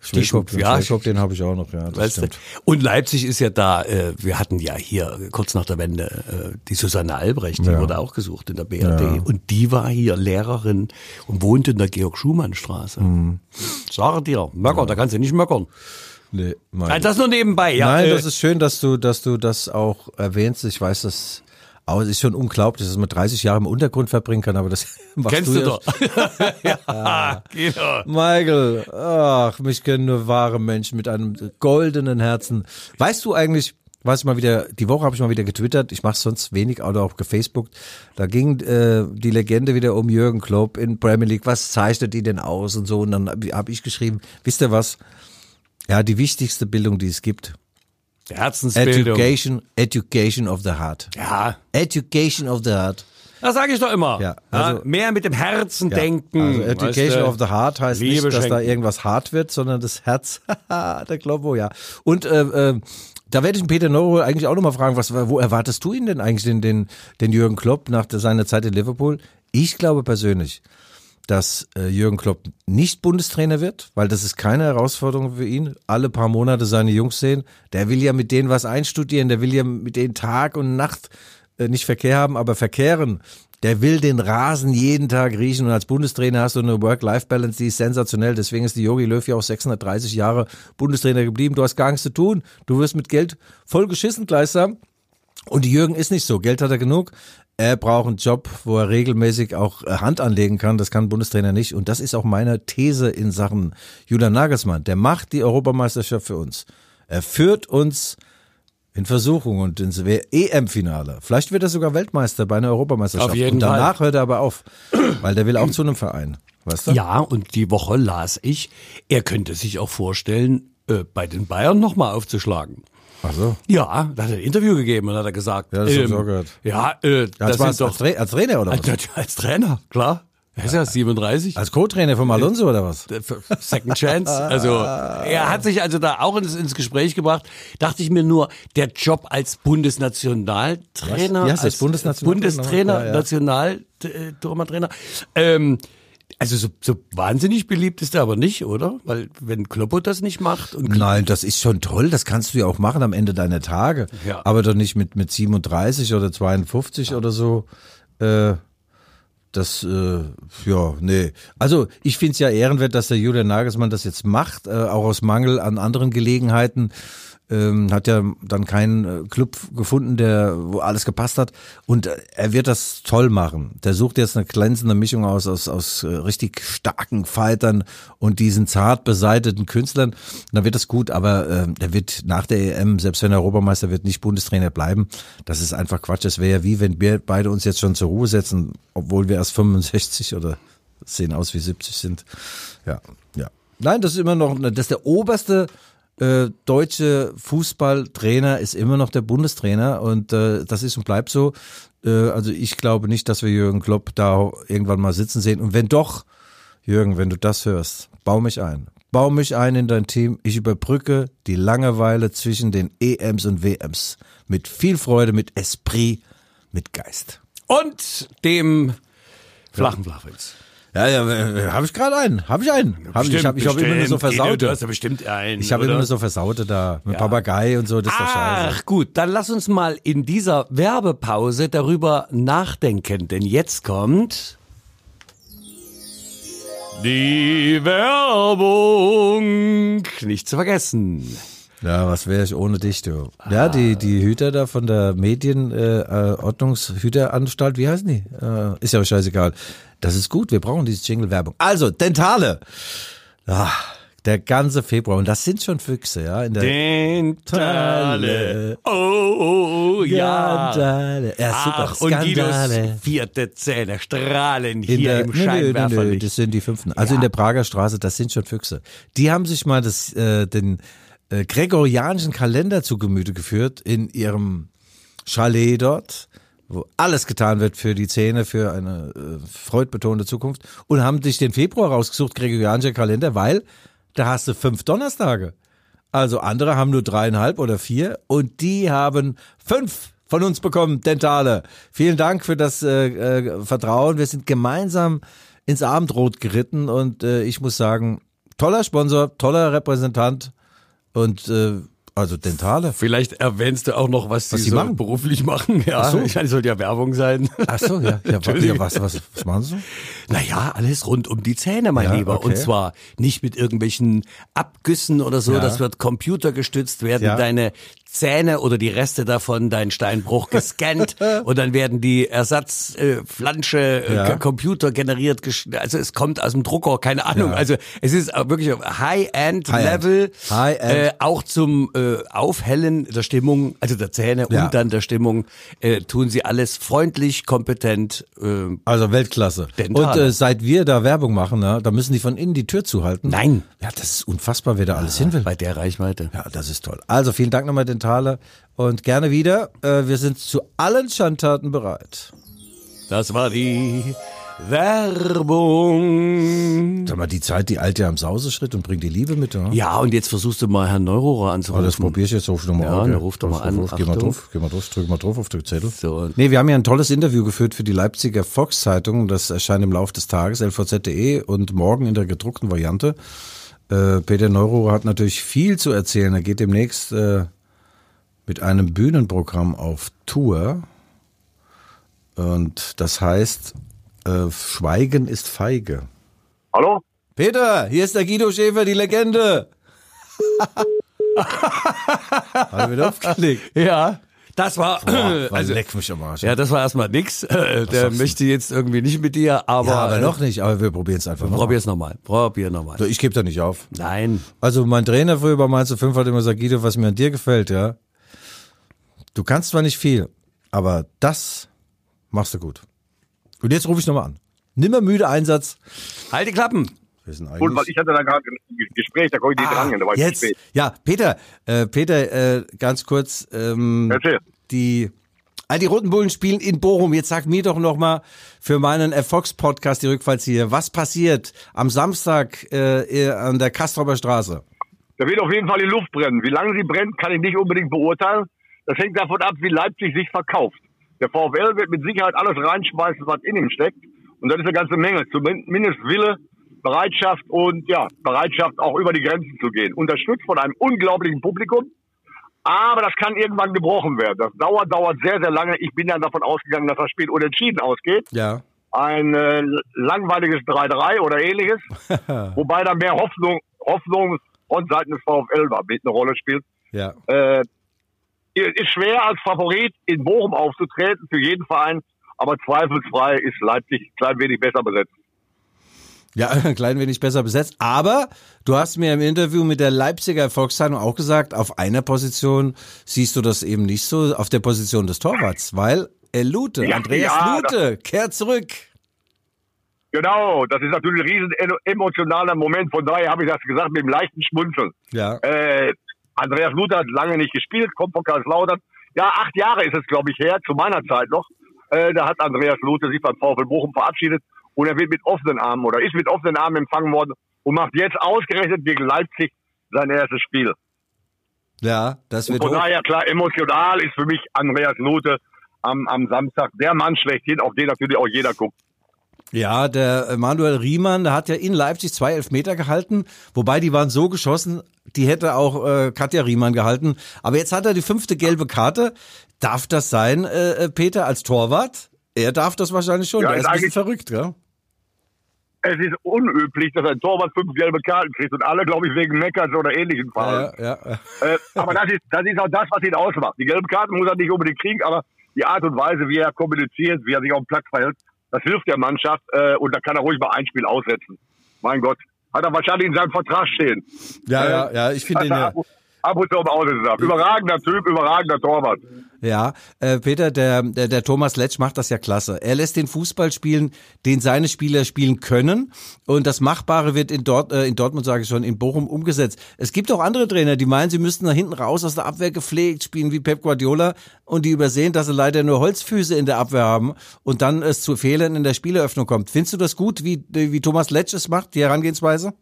Speaker 4: Schwellkopf, den,
Speaker 2: ja.
Speaker 4: Schwellkopf, den habe ich auch noch, ja, das
Speaker 2: Weißt du?
Speaker 4: stimmt.
Speaker 2: Und Leipzig ist ja da, äh, wir hatten ja hier kurz nach der Wende die Susanne Albrecht, die
Speaker 4: Ja.
Speaker 2: wurde auch gesucht in der BRD. Und die war hier Lehrerin und wohnt in der Georg-Schumann-Straße.
Speaker 4: Mhm.
Speaker 2: Sage dir, Möcker, da kannst du nicht möckern.
Speaker 4: Nee,
Speaker 2: Also das nur nebenbei, ja.
Speaker 4: Nein,
Speaker 2: äh,
Speaker 4: das ist schön, dass du, dass du das auch erwähnst. Ich weiß, das aber es ist schon unglaublich, dass man 30 Jahre im Untergrund verbringen kann, aber das [LAUGHS] machst
Speaker 2: Kennst
Speaker 4: du,
Speaker 2: du
Speaker 4: ja.
Speaker 2: doch. [LAUGHS] [LAUGHS] ja, genau.
Speaker 4: Michael, ach, mich kennen nur wahre Menschen mit einem goldenen Herzen. Weißt du eigentlich, was ich mal wieder, die Woche habe ich mal wieder getwittert, ich mache sonst wenig oder auch gefacebookt, da ging äh, die Legende wieder um Jürgen Klopp in Premier League, was zeichnet die denn aus und so und dann habe hab ich geschrieben, wisst ihr was, ja, die wichtigste Bildung, die es gibt,
Speaker 2: Herzensbildung.
Speaker 4: Education, Education of the Heart.
Speaker 2: Ja,
Speaker 4: Education of the Heart.
Speaker 2: das sage ich doch immer.
Speaker 4: Ja, also-
Speaker 2: mehr mit dem Herzen
Speaker 4: Ja,
Speaker 2: denken.
Speaker 4: Also Education
Speaker 2: weißt du?
Speaker 4: of the Heart heißt
Speaker 2: Liebe
Speaker 4: nicht, dass da irgendwas hart wird, sondern das Herz, [LAUGHS] haha, der Kloppo, ja. Und äh, äh, da werde ich Peter Neuro eigentlich auch nochmal fragen, was, wo erwartest du ihn denn eigentlich, den, den, den Jürgen Klopp nach seiner Zeit in Liverpool? Ich glaube persönlich, dass äh, Jürgen Klopp nicht Bundestrainer wird, weil das ist keine Herausforderung für ihn. Alle paar Monate seine Jungs sehen. Der will ja mit denen was einstudieren, der will ja mit denen Tag und Nacht äh, nicht Verkehr haben, aber verkehren. Der will den Rasen jeden Tag riechen und als Bundestrainer hast du eine Work-Life-Balance, die ist sensationell. Deswegen ist die Jogi Löw ja auch 630 Jahre Bundestrainer geblieben. Du hast gar nichts zu tun. Du wirst mit Geld voll geschissen gleichsam. Und Jürgen ist nicht so. Geld hat er genug. Er braucht einen Job, wo er regelmäßig auch äh, Hand anlegen kann. Das kann ein Bundestrainer nicht. Und das ist auch meine These in Sachen Julian Nagelsmann. Der macht die Europameisterschaft für uns. Er führt uns in Versuchung und ins EM-Finale. Vielleicht wird er sogar Weltmeister bei einer Europameisterschaft.
Speaker 2: Auf jeden
Speaker 4: und danach
Speaker 2: Fall.
Speaker 4: hört er aber auf, weil der will auch zu einem Verein. Weißt du?
Speaker 2: Ja, und die Woche las ich, er könnte sich auch vorstellen, äh, bei den Bayern nochmal aufzuschlagen.
Speaker 4: Ach so.
Speaker 2: Ja, da hat er ein Interview gegeben und hat er gesagt.
Speaker 4: Ja, das hab ich auch gehört.
Speaker 2: Ja, äh,
Speaker 4: Als,
Speaker 2: das sind
Speaker 4: als,
Speaker 2: doch
Speaker 4: Tra als Trainer oder was?
Speaker 2: als, als Trainer, klar. Er ist ja 37.
Speaker 4: Als Co-Trainer von Alonso oder was?
Speaker 2: Second Chance. Also er hat sich also da auch ins, ins Gespräch gebracht. Dachte ich mir nur, der Job als Bundesnationaltrainer,
Speaker 4: Was? Das?
Speaker 2: als
Speaker 4: Bundenationaltrainer?
Speaker 2: Bundestrainer,
Speaker 4: Ja, ja.
Speaker 2: Nationaltormantrainer. Ähm, also so, so wahnsinnig beliebt ist er aber nicht, oder? Weil wenn Kloppo das nicht macht und
Speaker 4: Nein, das ist schon toll. Das kannst du ja auch machen am Ende deiner Tage.
Speaker 2: Ja.
Speaker 4: Aber doch nicht mit, mit 37 oder 52 oder so. Äh, das, äh, ja, nee. Also ich find's ja ehrenwert, dass der Julian Nagelsmann das jetzt macht, äh, auch aus Mangel an anderen Gelegenheiten. Ähm, hat ja dann keinen äh, Club gefunden, der wo alles gepasst hat. Und äh, er wird das toll machen. Der sucht jetzt eine glänzende Mischung aus aus, aus äh, richtig starken Fightern und diesen zart beseiteten Künstlern. Und dann wird das gut. Aber äh, der wird nach der EM, selbst wenn er Europameister wird, nicht Bundestrainer bleiben. Das ist einfach Quatsch. Das wäre ja wie wenn wir beide uns jetzt schon zur Ruhe setzen, obwohl wir erst 65 oder sehen aus wie 70 sind. Ja, ja. Nein, das ist immer noch, das ist der oberste äh, deutsche Fußballtrainer ist immer noch der Bundestrainer und äh, das ist und bleibt so. Äh, also ich glaube nicht, dass wir Jürgen Klopp da irgendwann mal sitzen sehen. Und wenn doch, Jürgen, wenn du das hörst, bau mich ein. Bau mich ein in dein Team. Ich überbrücke die Langeweile zwischen den EMs und WMs. Mit viel Freude, mit Esprit, mit Geist.
Speaker 2: und dem flachen Flachwitz.
Speaker 4: Ja, ja, habe ich gerade einen. Habe ich einen. Hab ich ich habe ich hab immer nur so
Speaker 2: Bestimmt,
Speaker 4: versaute.
Speaker 2: Du hast ja bestimmt einen.
Speaker 4: Ich habe immer nur so versaute da. Mit Papagei und so, das ist doch scheiße.
Speaker 2: Ach gut, dann lass uns mal in dieser Werbepause darüber nachdenken, denn jetzt kommt die Werbung. Nicht zu vergessen.
Speaker 4: Ja, was wäre ich ohne dich, du? Ja, die, die Hüter da von der Medienordnungshüteranstalt, wie heißen die? Äh, ist ja auch scheißegal. Das ist gut, wir brauchen diese Jingle-Werbung. Also, Dentale. Ah, der ganze Februar. Und das sind schon Füchse, ja. In der
Speaker 2: Dentale. Oh, ja.
Speaker 4: Skandale. Ja, super.
Speaker 2: Ach, und
Speaker 4: Skandale.
Speaker 2: vierte Zähne strahlen
Speaker 4: In
Speaker 2: hier
Speaker 4: der,
Speaker 2: im
Speaker 4: nö, nö, nö,
Speaker 2: Scheinwerferlicht.
Speaker 4: das sind die fünften. Also in der Prager Straße, das sind schon Füchse. Die haben sich mal das, äh, den äh, gregorianischen Kalender zu Gemüte geführt in ihrem Chalet dort, wo alles getan wird für die Zähne, für eine äh, freudbetonte Zukunft und haben sich den Februar rausgesucht, gregorianischer Kalender, weil da hast du fünf Donnerstage. Also andere haben nur dreieinhalb oder vier und die haben fünf von uns bekommen, Dentale. Vielen Dank für das äh, äh, Vertrauen. Wir sind gemeinsam ins Abendrot geritten und äh, ich muss sagen, toller Sponsor, toller Repräsentant und äh, also Dentale.
Speaker 2: Vielleicht erwähnst du auch noch, was,
Speaker 4: Was sie
Speaker 2: so
Speaker 4: machen.
Speaker 2: beruflich machen. Ja,
Speaker 4: Ach so. [LAUGHS]
Speaker 2: ich meine, sollte ja Werbung sein.
Speaker 4: Ach so, ja, ja, [LAUGHS] ja was, was, was machen Sie?
Speaker 2: Naja, alles rund um die Zähne, mein
Speaker 4: Ja,
Speaker 2: Lieber.
Speaker 4: okay.
Speaker 2: Und zwar nicht mit irgendwelchen Abgüssen oder so.
Speaker 4: Ja.
Speaker 2: Das wird computergestützt, werden deine Zähne oder die Reste davon, dein Steinbruch [LAUGHS] gescannt und dann werden die Ersatzflansche äh, äh,
Speaker 4: Ja.
Speaker 2: Computer generiert. Also es kommt aus dem Drucker, keine Ahnung.
Speaker 4: Ja.
Speaker 2: Also es ist wirklich. High-End-Level,
Speaker 4: High-End.
Speaker 2: äh, auch zum äh, Aufhellen der Stimmung, also der Zähne
Speaker 4: Ja.
Speaker 2: und dann der Stimmung, äh, tun sie alles freundlich, kompetent. Äh,
Speaker 4: Also Weltklasse.
Speaker 2: Dentale.
Speaker 4: Und äh, seit wir da Werbung machen, ne, da müssen die von innen die Tür zuhalten.
Speaker 2: Nein.
Speaker 4: Ja, das ist unfassbar, wer da alles hin will.
Speaker 2: bei der Reichweite.
Speaker 4: Ja, das ist toll. Also vielen Dank nochmal, Dentale. Und gerne wieder. Äh, wir sind zu allen Schandtaten bereit.
Speaker 2: Das war die Werbung.
Speaker 4: Sag mal, die Zeit, die ja am Sauseschritt und bringt die Liebe mit, oder?
Speaker 2: Ja, und jetzt versuchst du mal Herrn Neurohrer
Speaker 4: Oh,
Speaker 2: anzurufen.
Speaker 4: das probier ich jetzt, ruf nochmal
Speaker 2: Ja,
Speaker 4: auf.
Speaker 2: dann ruf doch mal an.
Speaker 4: Ruf, geh mal drauf, geh mal drauf, drück mal drauf auf den Zettel.
Speaker 2: So.
Speaker 4: Nee, wir haben ja ein tolles Interview geführt für die Leipziger Volkszeitung. Das erscheint im Laufe des Tages, lvz.de und morgen in der gedruckten Variante. Äh, Peter Neururer hat natürlich viel zu erzählen. Er geht demnächst äh, mit einem Bühnenprogramm auf Tour. Und das heißt, äh, Schweigen ist feige.
Speaker 3: Hallo?
Speaker 4: Peter, hier ist der Guido Schäfer, die Legende. Hat er wieder aufgelegt.
Speaker 2: Ja, das war,
Speaker 4: Boah, [CLEARS THROAT]
Speaker 2: also,
Speaker 4: leck mich am Arsch.
Speaker 2: ja, das war erstmal nix. Äh, der
Speaker 4: du?
Speaker 2: möchte jetzt irgendwie nicht mit dir, aber,
Speaker 4: Ja, aber
Speaker 2: äh,
Speaker 4: noch nicht, aber wir probieren es einfach noch.
Speaker 2: probier's nochmal. Probier nochmal.
Speaker 4: So, Ich gebe da nicht auf.
Speaker 2: Nein.
Speaker 4: Also mein Trainer früher bei Mainz 5 hat immer gesagt, Guido, was mir an dir gefällt, ja. Du kannst zwar nicht viel, aber das machst du gut. Und jetzt rufe ich nochmal an. Nimmer müde Einsatz.
Speaker 2: Halt die Klappen.
Speaker 4: Wir sind
Speaker 3: Gut, weil
Speaker 4: eigentlich.
Speaker 3: ich hatte da gerade ein Gespräch, da konnte ich nicht dran, da war ich zu
Speaker 4: Ah, Jetzt,
Speaker 3: spät.
Speaker 4: ja, Peter, äh, Peter, äh, ganz kurz, ähm,
Speaker 3: Erzähl.
Speaker 4: die, all die Roten Bullen spielen in Bochum. Jetzt sag mir doch noch mal für meinen Erfolgspodcast die Rückfallzieher, was passiert am Samstag äh, an der Kastropper Straße?
Speaker 3: Da wird auf jeden Fall die Luft brennen. Wie lange sie brennt, kann ich nicht unbedingt beurteilen. Das hängt davon ab, wie Leipzig sich verkauft. Der VfL wird mit Sicherheit alles reinschmeißen, was in ihm steckt. Und das ist eine ganze Menge. Zumindest Wille, Bereitschaft und ja, Bereitschaft auch über die Grenzen zu gehen. Unterstützt von einem unglaublichen Publikum. Aber das kann irgendwann gebrochen werden. Das dauert, dauert sehr, sehr lange. Ich bin ja davon ausgegangen, dass das Spiel unentschieden ausgeht.
Speaker 4: Ja.
Speaker 3: Ein äh, langweiliges 3-3 oder ähnliches. [LAUGHS] Wobei da mehr Hoffnung, Hoffnung von Seiten des VfL war, mit eine Rolle spielt.
Speaker 4: Ja.
Speaker 3: Äh, ist schwer als Favorit in Bochum aufzutreten für jeden Verein, aber zweifelsfrei ist Leipzig ein klein wenig besser besetzt.
Speaker 4: Ja, [LAUGHS] ein klein wenig besser besetzt. Aber du hast mir im Interview mit der Leipziger Volkszeitung auch gesagt, auf einer Position siehst du das eben nicht so, auf der Position des Torwarts, weil Lute,
Speaker 3: Ja,
Speaker 4: Andreas
Speaker 3: ja,
Speaker 4: Lute, kehrt zurück.
Speaker 3: Genau, das ist natürlich ein riesen emo- emotionaler Moment. Von daher habe ich das gesagt mit dem leichten Schmunzeln.
Speaker 4: Ja.
Speaker 3: Äh, Andreas Luther hat lange nicht gespielt, kommt von Karlslautern. Ja, acht Jahre ist es, glaube ich, her, zu meiner Zeit noch. Äh, da hat Andreas Luther sich beim VfL Bochum verabschiedet und er wird mit offenen Armen oder ist mit offenen Armen empfangen worden und macht jetzt ausgerechnet gegen Leipzig sein erstes Spiel.
Speaker 4: Ja, das wird
Speaker 3: Von
Speaker 4: hoch.
Speaker 3: daher, klar, emotional ist für mich Andreas Lute am, am Samstag der Mann schlechthin, auf den natürlich auch jeder guckt.
Speaker 4: Ja, der Manuel Riemann, der hat ja in Leipzig zwei Elfmeter gehalten, wobei die waren so geschossen, die hätte auch äh, Katja Riemann gehalten. Aber jetzt hat er die fünfte gelbe Karte. Darf das sein, äh, äh, Peter, als Torwart? Er darf das wahrscheinlich schon.
Speaker 3: Ja,
Speaker 4: der
Speaker 3: ist
Speaker 4: ein bisschen verrückt, gell?
Speaker 3: es ist unüblich, dass ein Torwart fünf gelbe Karten kriegt und alle, glaube ich, wegen Meckers oder ähnlichen Fallen.
Speaker 4: Ja, ja, ja.
Speaker 3: Äh, aber das ist, das ist auch das, was ihn ausmacht. Die gelben Karten muss er nicht unbedingt kriegen, aber die Art und Weise, wie er kommuniziert, wie er sich auf dem Platz verhält, das hilft der Mannschaft äh, und da kann er ruhig mal ein Spiel aussetzen. Mein Gott, hat er wahrscheinlich in seinem Vertrag stehen.
Speaker 4: Ja,
Speaker 3: Äh,
Speaker 4: ja, ja, ich finde den ja.
Speaker 3: Ab, und zu mal ausgesetzt. Überragender Typ, überragender Torwart.
Speaker 4: Ja, äh, Peter, der, der, der Thomas Letsch macht das ja klasse. Er lässt den Fußball spielen, den seine Spieler spielen können. Und das Machbare wird in, Dort, äh, in Dortmund, sage ich schon, in Bochum umgesetzt. Es gibt auch andere Trainer, die meinen, sie müssten da hinten raus aus der Abwehr gepflegt spielen wie Pep Guardiola und die übersehen, dass sie leider nur Holzfüße in der Abwehr haben und dann es zu Fehlern in der Spieleröffnung kommt. Findest du das gut, wie, wie Thomas Letsch es macht, die Herangehensweise?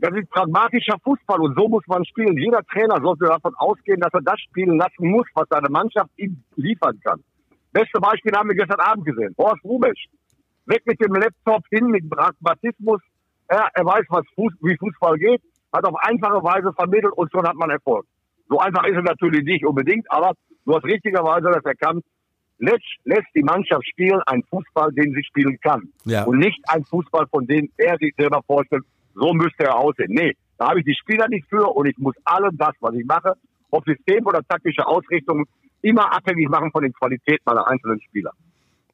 Speaker 3: Das ist pragmatischer Fußball und so muss man spielen. Jeder Trainer sollte davon ausgehen, dass er das spielen lassen muss, was seine Mannschaft ihm liefern kann. Beste Beispiel haben wir gestern Abend gesehen. Horst Rubesch. Weg mit dem Laptop, hin mit Pragmatismus. Er, er weiß, was Fuß, wie Fußball geht, hat auf einfache Weise vermittelt und schon hat man Erfolg. So einfach ist es natürlich nicht unbedingt, aber du hast richtigerweise das erkannt. Letsch lässt die Mannschaft spielen, einen Fußball, den sie spielen kann.
Speaker 4: Ja.
Speaker 3: Und nicht ein Fußball, von dem er sich selber vorstellt, so müsste er aussehen. Nee, da habe ich die Spieler nicht für und ich muss allem das, was ich mache, ob System oder taktische Ausrichtung, immer abhängig machen von den Qualitäten meiner einzelnen Spieler.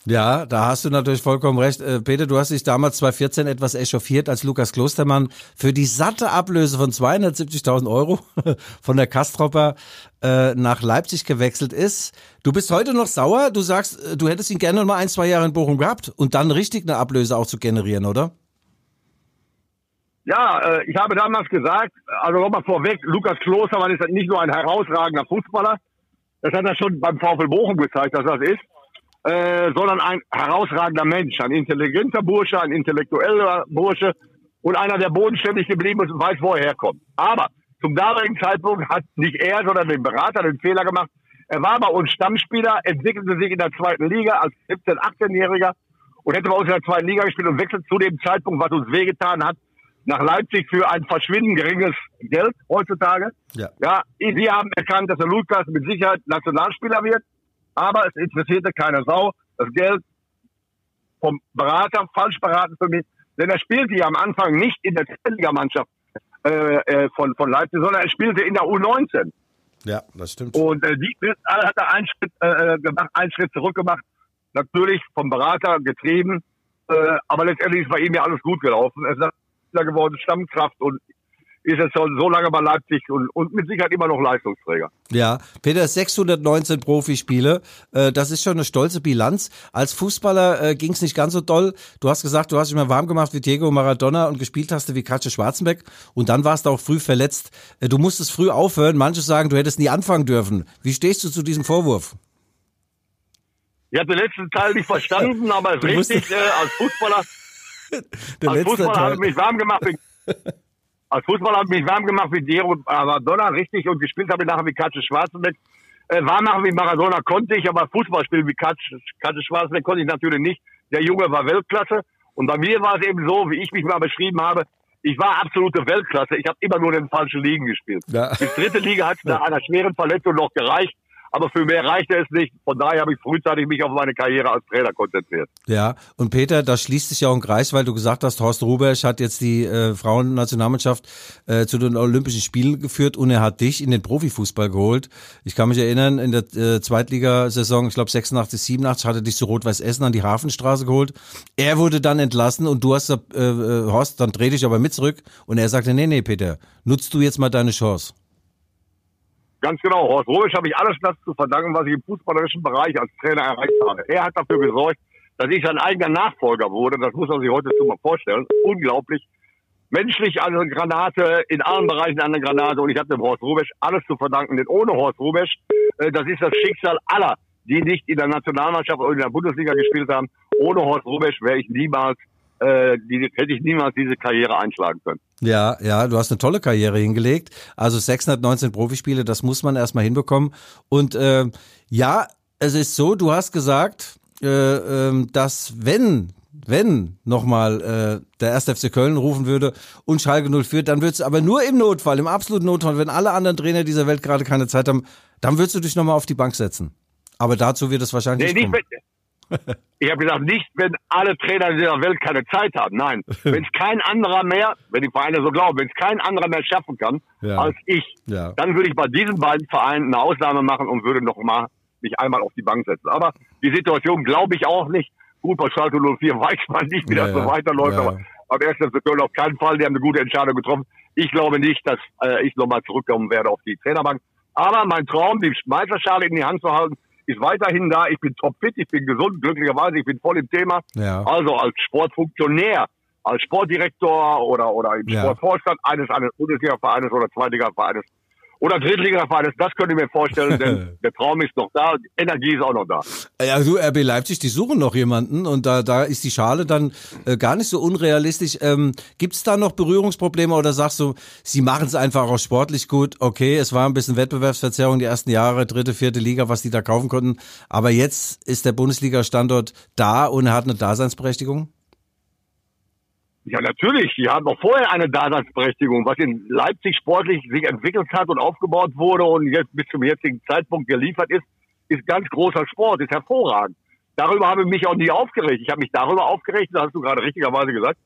Speaker 4: Ja, da hast du natürlich vollkommen recht. Äh, Peter, du hast dich damals 2014 etwas echauffiert, als Lukas Klostermann für die satte Ablöse von 270.000 Euro [LAUGHS] von der Kastropper äh, nach Leipzig gewechselt ist. Du bist heute noch sauer. Du sagst, äh, du hättest ihn gerne noch mal ein, zwei Jahre in Bochum gehabt und dann richtig eine Ablöse auch zu generieren, oder?
Speaker 3: Ja, äh, ich habe damals gesagt, also nochmal vorweg, Lukas Klostermann ist nicht nur ein herausragender Fußballer, das hat er schon beim VfL Bochum gezeigt, dass das ist, äh, sondern ein herausragender Mensch, ein intelligenter Bursche, ein intellektueller Bursche und einer, der bodenständig geblieben ist und weiß, wo er herkommt. Aber zum damaligen Zeitpunkt hat nicht er, sondern den Berater den Fehler gemacht. Er war bei uns Stammspieler, entwickelte sich in der zweiten Liga als 17-, 18-Jähriger und hätte bei uns in der zweiten Liga gespielt und wechselt zu dem Zeitpunkt, was uns wehgetan hat, nach Leipzig für ein verschwindend geringes Geld heutzutage.
Speaker 4: Ja.
Speaker 3: Ja, wir haben erkannt, dass der Lukas mit Sicherheit Nationalspieler wird, aber es interessierte keine Sau. Das Geld vom Berater falsch beraten für mich, denn er spielte ja am Anfang nicht in der Ligamannschaft äh, äh, von, von Leipzig, sondern er spielte in der U19.
Speaker 4: Ja, das stimmt.
Speaker 3: Und äh, die hat er einen Schritt äh, gemacht, einen Schritt zurück gemacht. Natürlich vom Berater getrieben, äh, aber letztendlich ist bei ihm ja alles gut gelaufen. Er ist Spieler geworden, Stammkraft und ist jetzt schon so lange bei Leipzig und, und mit Sicherheit immer noch Leistungsträger.
Speaker 4: Ja, Peter, 619 Profispiele, äh, das ist schon eine stolze Bilanz. Als Fußballer äh, ging es nicht ganz so doll. Du hast gesagt, du hast dich mal warm gemacht wie Diego Maradona und gespielt hast du wie Katja Schwarzenbeck und dann warst du auch früh verletzt. Äh, du musstest früh aufhören. Manche sagen, du hättest nie anfangen dürfen. Wie stehst du zu diesem Vorwurf?
Speaker 3: Ich habe den letzten Teil nicht verstanden, aber es
Speaker 4: Du
Speaker 3: ist
Speaker 4: musst-
Speaker 3: richtig, [LAUGHS] äh, als Fußballer [LAUGHS]
Speaker 4: Der
Speaker 3: als
Speaker 4: letzte
Speaker 3: Fußballer habe ich mich warm gemacht. Wie, [LAUGHS] als Fußballer habe ich mich warm gemacht wie Diego Maradona, richtig, und gespielt habe ich nachher wie Katze Schwarzenbeck. Äh, warm machen wie Maradona konnte ich, aber Fußball spielen wie Katze, Katze Schwarzenbeck konnte ich natürlich nicht. Der Junge war Weltklasse. Und bei mir war es eben so, wie ich mich mal beschrieben habe, ich war absolute Weltklasse. Ich habe immer nur in den falschen Ligen gespielt.
Speaker 4: Ja.
Speaker 3: Die dritte Liga hat nach [LAUGHS] einer schweren Verletzung noch gereicht, aber für mehr reichte es nicht. Von daher habe ich frühzeitig mich auf meine Karriere als Trainer konzentriert.
Speaker 4: Ja, und Peter, da schließt sich ja auch ein Kreis, weil du gesagt hast, Horst Rubesch hat jetzt die äh, Frauennationalmannschaft äh, zu den Olympischen Spielen geführt und er hat dich in den Profifußball geholt. Ich kann mich erinnern, in der äh, Zweitligasaison, ich glaube 86, 87, hatte dich zu Rot-Weiß Essen an die Hafenstraße geholt. Er wurde dann entlassen und du hast, äh, äh, Horst, dann dreh dich aber mit zurück und er sagte, nee, nee, Peter, nutzt du jetzt mal deine Chance.
Speaker 3: Ganz genau. Horst Rubisch habe ich alles das zu verdanken, was ich im fußballerischen Bereich als Trainer erreicht habe. Er hat dafür gesorgt, dass ich sein eigener Nachfolger wurde. Das muss man sich heute so mal vorstellen. Unglaublich. Menschlich eine Granate, in allen Bereichen eine Granate. Und ich habe dem Horst Rubisch alles zu verdanken. Denn ohne Horst Rubisch, äh, das ist das Schicksal aller, die nicht in der Nationalmannschaft oder in der Bundesliga gespielt haben. Ohne Horst Rubisch wäre ich niemals, äh, die, hätte ich niemals diese Karriere einschlagen können.
Speaker 4: Ja, ja, du hast eine tolle Karriere hingelegt. Also 619 Profispiele, das muss man erstmal hinbekommen. Und äh, ja, es ist so, du hast gesagt, äh, ähm, dass wenn wenn nochmal äh, der 1. FC Köln rufen würde und Schalke 0 führt, dann würdest du aber nur im Notfall, im absoluten Notfall, wenn alle anderen Trainer dieser Welt gerade keine Zeit haben, dann würdest du dich nochmal auf die Bank setzen. Aber dazu wird es wahrscheinlich
Speaker 3: Nee,
Speaker 4: nicht kommen.
Speaker 3: Ich habe gesagt, nicht, wenn alle Trainer in dieser Welt keine Zeit haben. Nein, [LAUGHS] wenn es kein anderer mehr, wenn die Vereine so glauben, wenn es kein anderer mehr schaffen kann
Speaker 4: Ja.
Speaker 3: als ich,
Speaker 4: Ja.
Speaker 3: dann würde ich bei diesen beiden Vereinen eine Ausnahme machen und würde noch mal mich einmal auf die Bank setzen. Aber die Situation glaube ich auch nicht. Gut, bei Schalke 04 weiß man nicht, wie
Speaker 4: Ja,
Speaker 3: das so weiterläuft, aber am ersten Köln auf keinen Fall. Die haben eine gute Entscheidung getroffen. Ich glaube nicht, dass äh, ich nochmal zurückkommen werde auf die Trainerbank. Aber mein Traum, die Meisterschale in die Hand zu halten, ist weiterhin da. Ich bin topfit, ich bin gesund, glücklicherweise, ich bin voll im Thema.
Speaker 4: Ja.
Speaker 3: Also als Sportfunktionär, als Sportdirektor oder, oder im
Speaker 4: Ja.
Speaker 3: Sportvorstand eines, eines Bundesliga-Vereines oder Zweitliga-Vereines oder Drittliga-Vereines, das könnte ich mir vorstellen, [LAUGHS] denn der Traum ist noch da, die Energie ist auch noch da.
Speaker 4: Ja, du, RB Leipzig, die suchen noch jemanden und da, da ist die Schale dann äh, gar nicht so unrealistisch. Ähm, Gibt es da noch Berührungsprobleme oder sagst du, sie machen es einfach auch sportlich gut? Okay, es war ein bisschen Wettbewerbsverzerrung die ersten Jahre, dritte, vierte Liga, was die da kaufen konnten. Aber jetzt ist der Bundesliga-Standort da und er hat eine Daseinsberechtigung?
Speaker 3: Ja, natürlich. Die haben auch vorher eine Daseinsberechtigung. Was in Leipzig sportlich sich entwickelt hat und aufgebaut wurde und jetzt bis zum jetzigen Zeitpunkt geliefert ist, ist ganz großer Sport, ist hervorragend. Darüber habe ich mich auch nie aufgeregt. Ich habe mich darüber aufgeregt, das hast du gerade richtigerweise gesagt,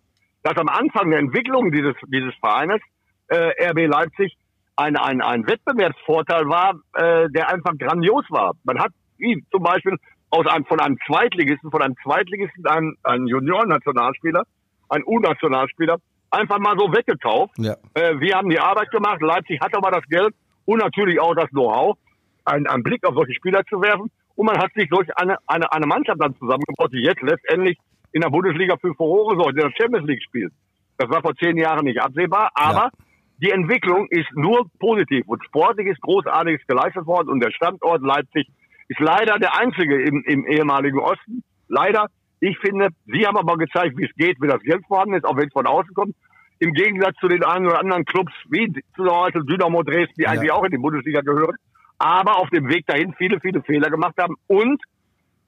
Speaker 3: dass am Anfang der Entwicklung dieses, dieses Vereines äh, RB Leipzig ein, ein, ein Wettbewerbsvorteil war, äh, der einfach grandios war. Man hat wie zum Beispiel aus einem, von einem Zweitligisten, von einem Zweitligisten einen, einen Juniorennationalspieler, einen U-Nationalspieler, einfach mal so weggekauft.
Speaker 4: Ja.
Speaker 3: Äh, wir haben die Arbeit gemacht, Leipzig hat aber das Geld und natürlich auch das Know-how, einen, einen Blick auf solche Spieler zu werfen. Und man hat sich solch eine, eine, eine Mannschaft dann zusammengebaut, die jetzt letztendlich in der Bundesliga für Furore sorgt, in der Champions League spielt. Das war vor zehn Jahren nicht absehbar, aber
Speaker 4: Ja.
Speaker 3: die Entwicklung ist nur positiv und sportlich ist Großartiges geleistet worden und der Standort Leipzig ist leider der einzige im, im ehemaligen Osten. Leider. Ich finde, Sie haben aber gezeigt, wie es geht, wie das Geld vorhanden ist, auch wenn es von außen kommt. Im Gegensatz zu den einen oder anderen Clubs wie zum Beispiel Dynamo Dresden, die eigentlich auch in die Bundesliga gehören, aber auf dem Weg dahin viele, viele Fehler gemacht haben und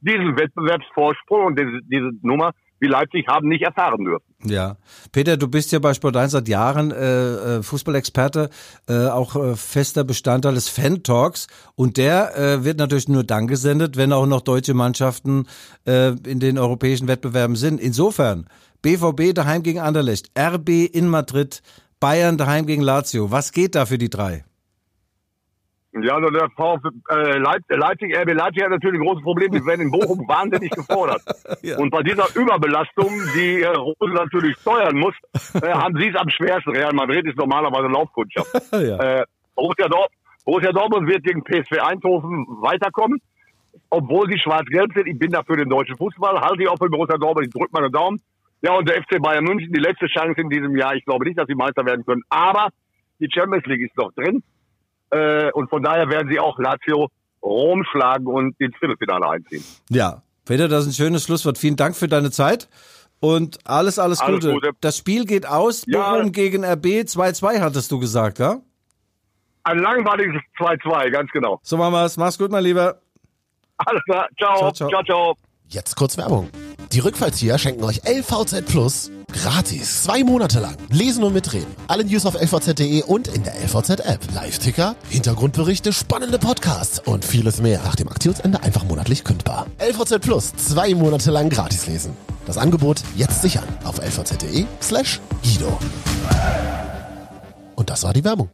Speaker 3: diesen Wettbewerbsvorsprung und diese, diese Nummer wie Leipzig haben nicht erfahren dürfen.
Speaker 4: Ja. Peter, du bist ja bei Sport 1 seit Jahren äh, äh, Fußballexperte, äh, auch äh, fester Bestandteil des Fan-Talks und der äh, wird natürlich nur dann gesendet, wenn auch noch deutsche Mannschaften äh, in den europäischen Wettbewerben sind. Insofern, BVB daheim gegen Anderlecht, RB in Madrid, Bayern daheim gegen Lazio. Was geht da für die drei?
Speaker 3: Ja, also der VfB äh, Leip Leipzig, RB Leipzig hat natürlich ein großes Problem. Die werden in Bochum [LAUGHS] wahnsinnig gefordert.
Speaker 4: Ja.
Speaker 3: Und bei dieser Überbelastung, die äh, Rose natürlich steuern muss, äh, [LAUGHS] haben sie es am schwersten. Real Madrid ist normalerweise Laufkundschaft. [LAUGHS]
Speaker 4: ja.
Speaker 3: Äh, Borussia, Dort Borussia Dortmund wird gegen PSV Eindhoven weiterkommen, obwohl sie schwarz-gelb sind. Ich bin da für den deutschen Fußball, halte ich auch für Borussia Dortmund, ich drücke meine Daumen. Ja, und der FC Bayern München, die letzte Chance in diesem Jahr. Ich glaube nicht, dass sie Meister werden können, aber die Champions League ist noch drin. Äh, und von daher werden sie auch Lazio Rom schlagen und ins Viertelfinale einziehen.
Speaker 4: ja. Peter, das ist ein schönes Schlusswort. Vielen Dank für deine Zeit und alles, alles,
Speaker 3: Alles
Speaker 4: Gute.
Speaker 3: Gute.
Speaker 4: Das Spiel geht aus.
Speaker 3: Ja.
Speaker 4: Bochum gegen RB 2-2 hattest du gesagt, ja?
Speaker 3: Ein langweiliges 2-2, ganz genau.
Speaker 4: So machen wir's. Mach's gut, mein Lieber.
Speaker 3: Alles klar, ciao,
Speaker 4: Ciao,
Speaker 3: ciao,
Speaker 4: ciao.
Speaker 3: ciao.
Speaker 1: Jetzt kurz Werbung. Die Rückfallzieher schenken euch LVZ Plus gratis. Zwei Monate lang. Lesen und mitreden. Alle News auf lvz.de und in der LVZ-App. Live-Ticker, Hintergrundberichte, spannende Podcasts und vieles mehr. Nach dem Aktionsende einfach monatlich kündbar. LVZ Plus. Zwei Monate lang gratis lesen. Das Angebot jetzt sichern auf lvz.de slash Guido. Und das war die Werbung.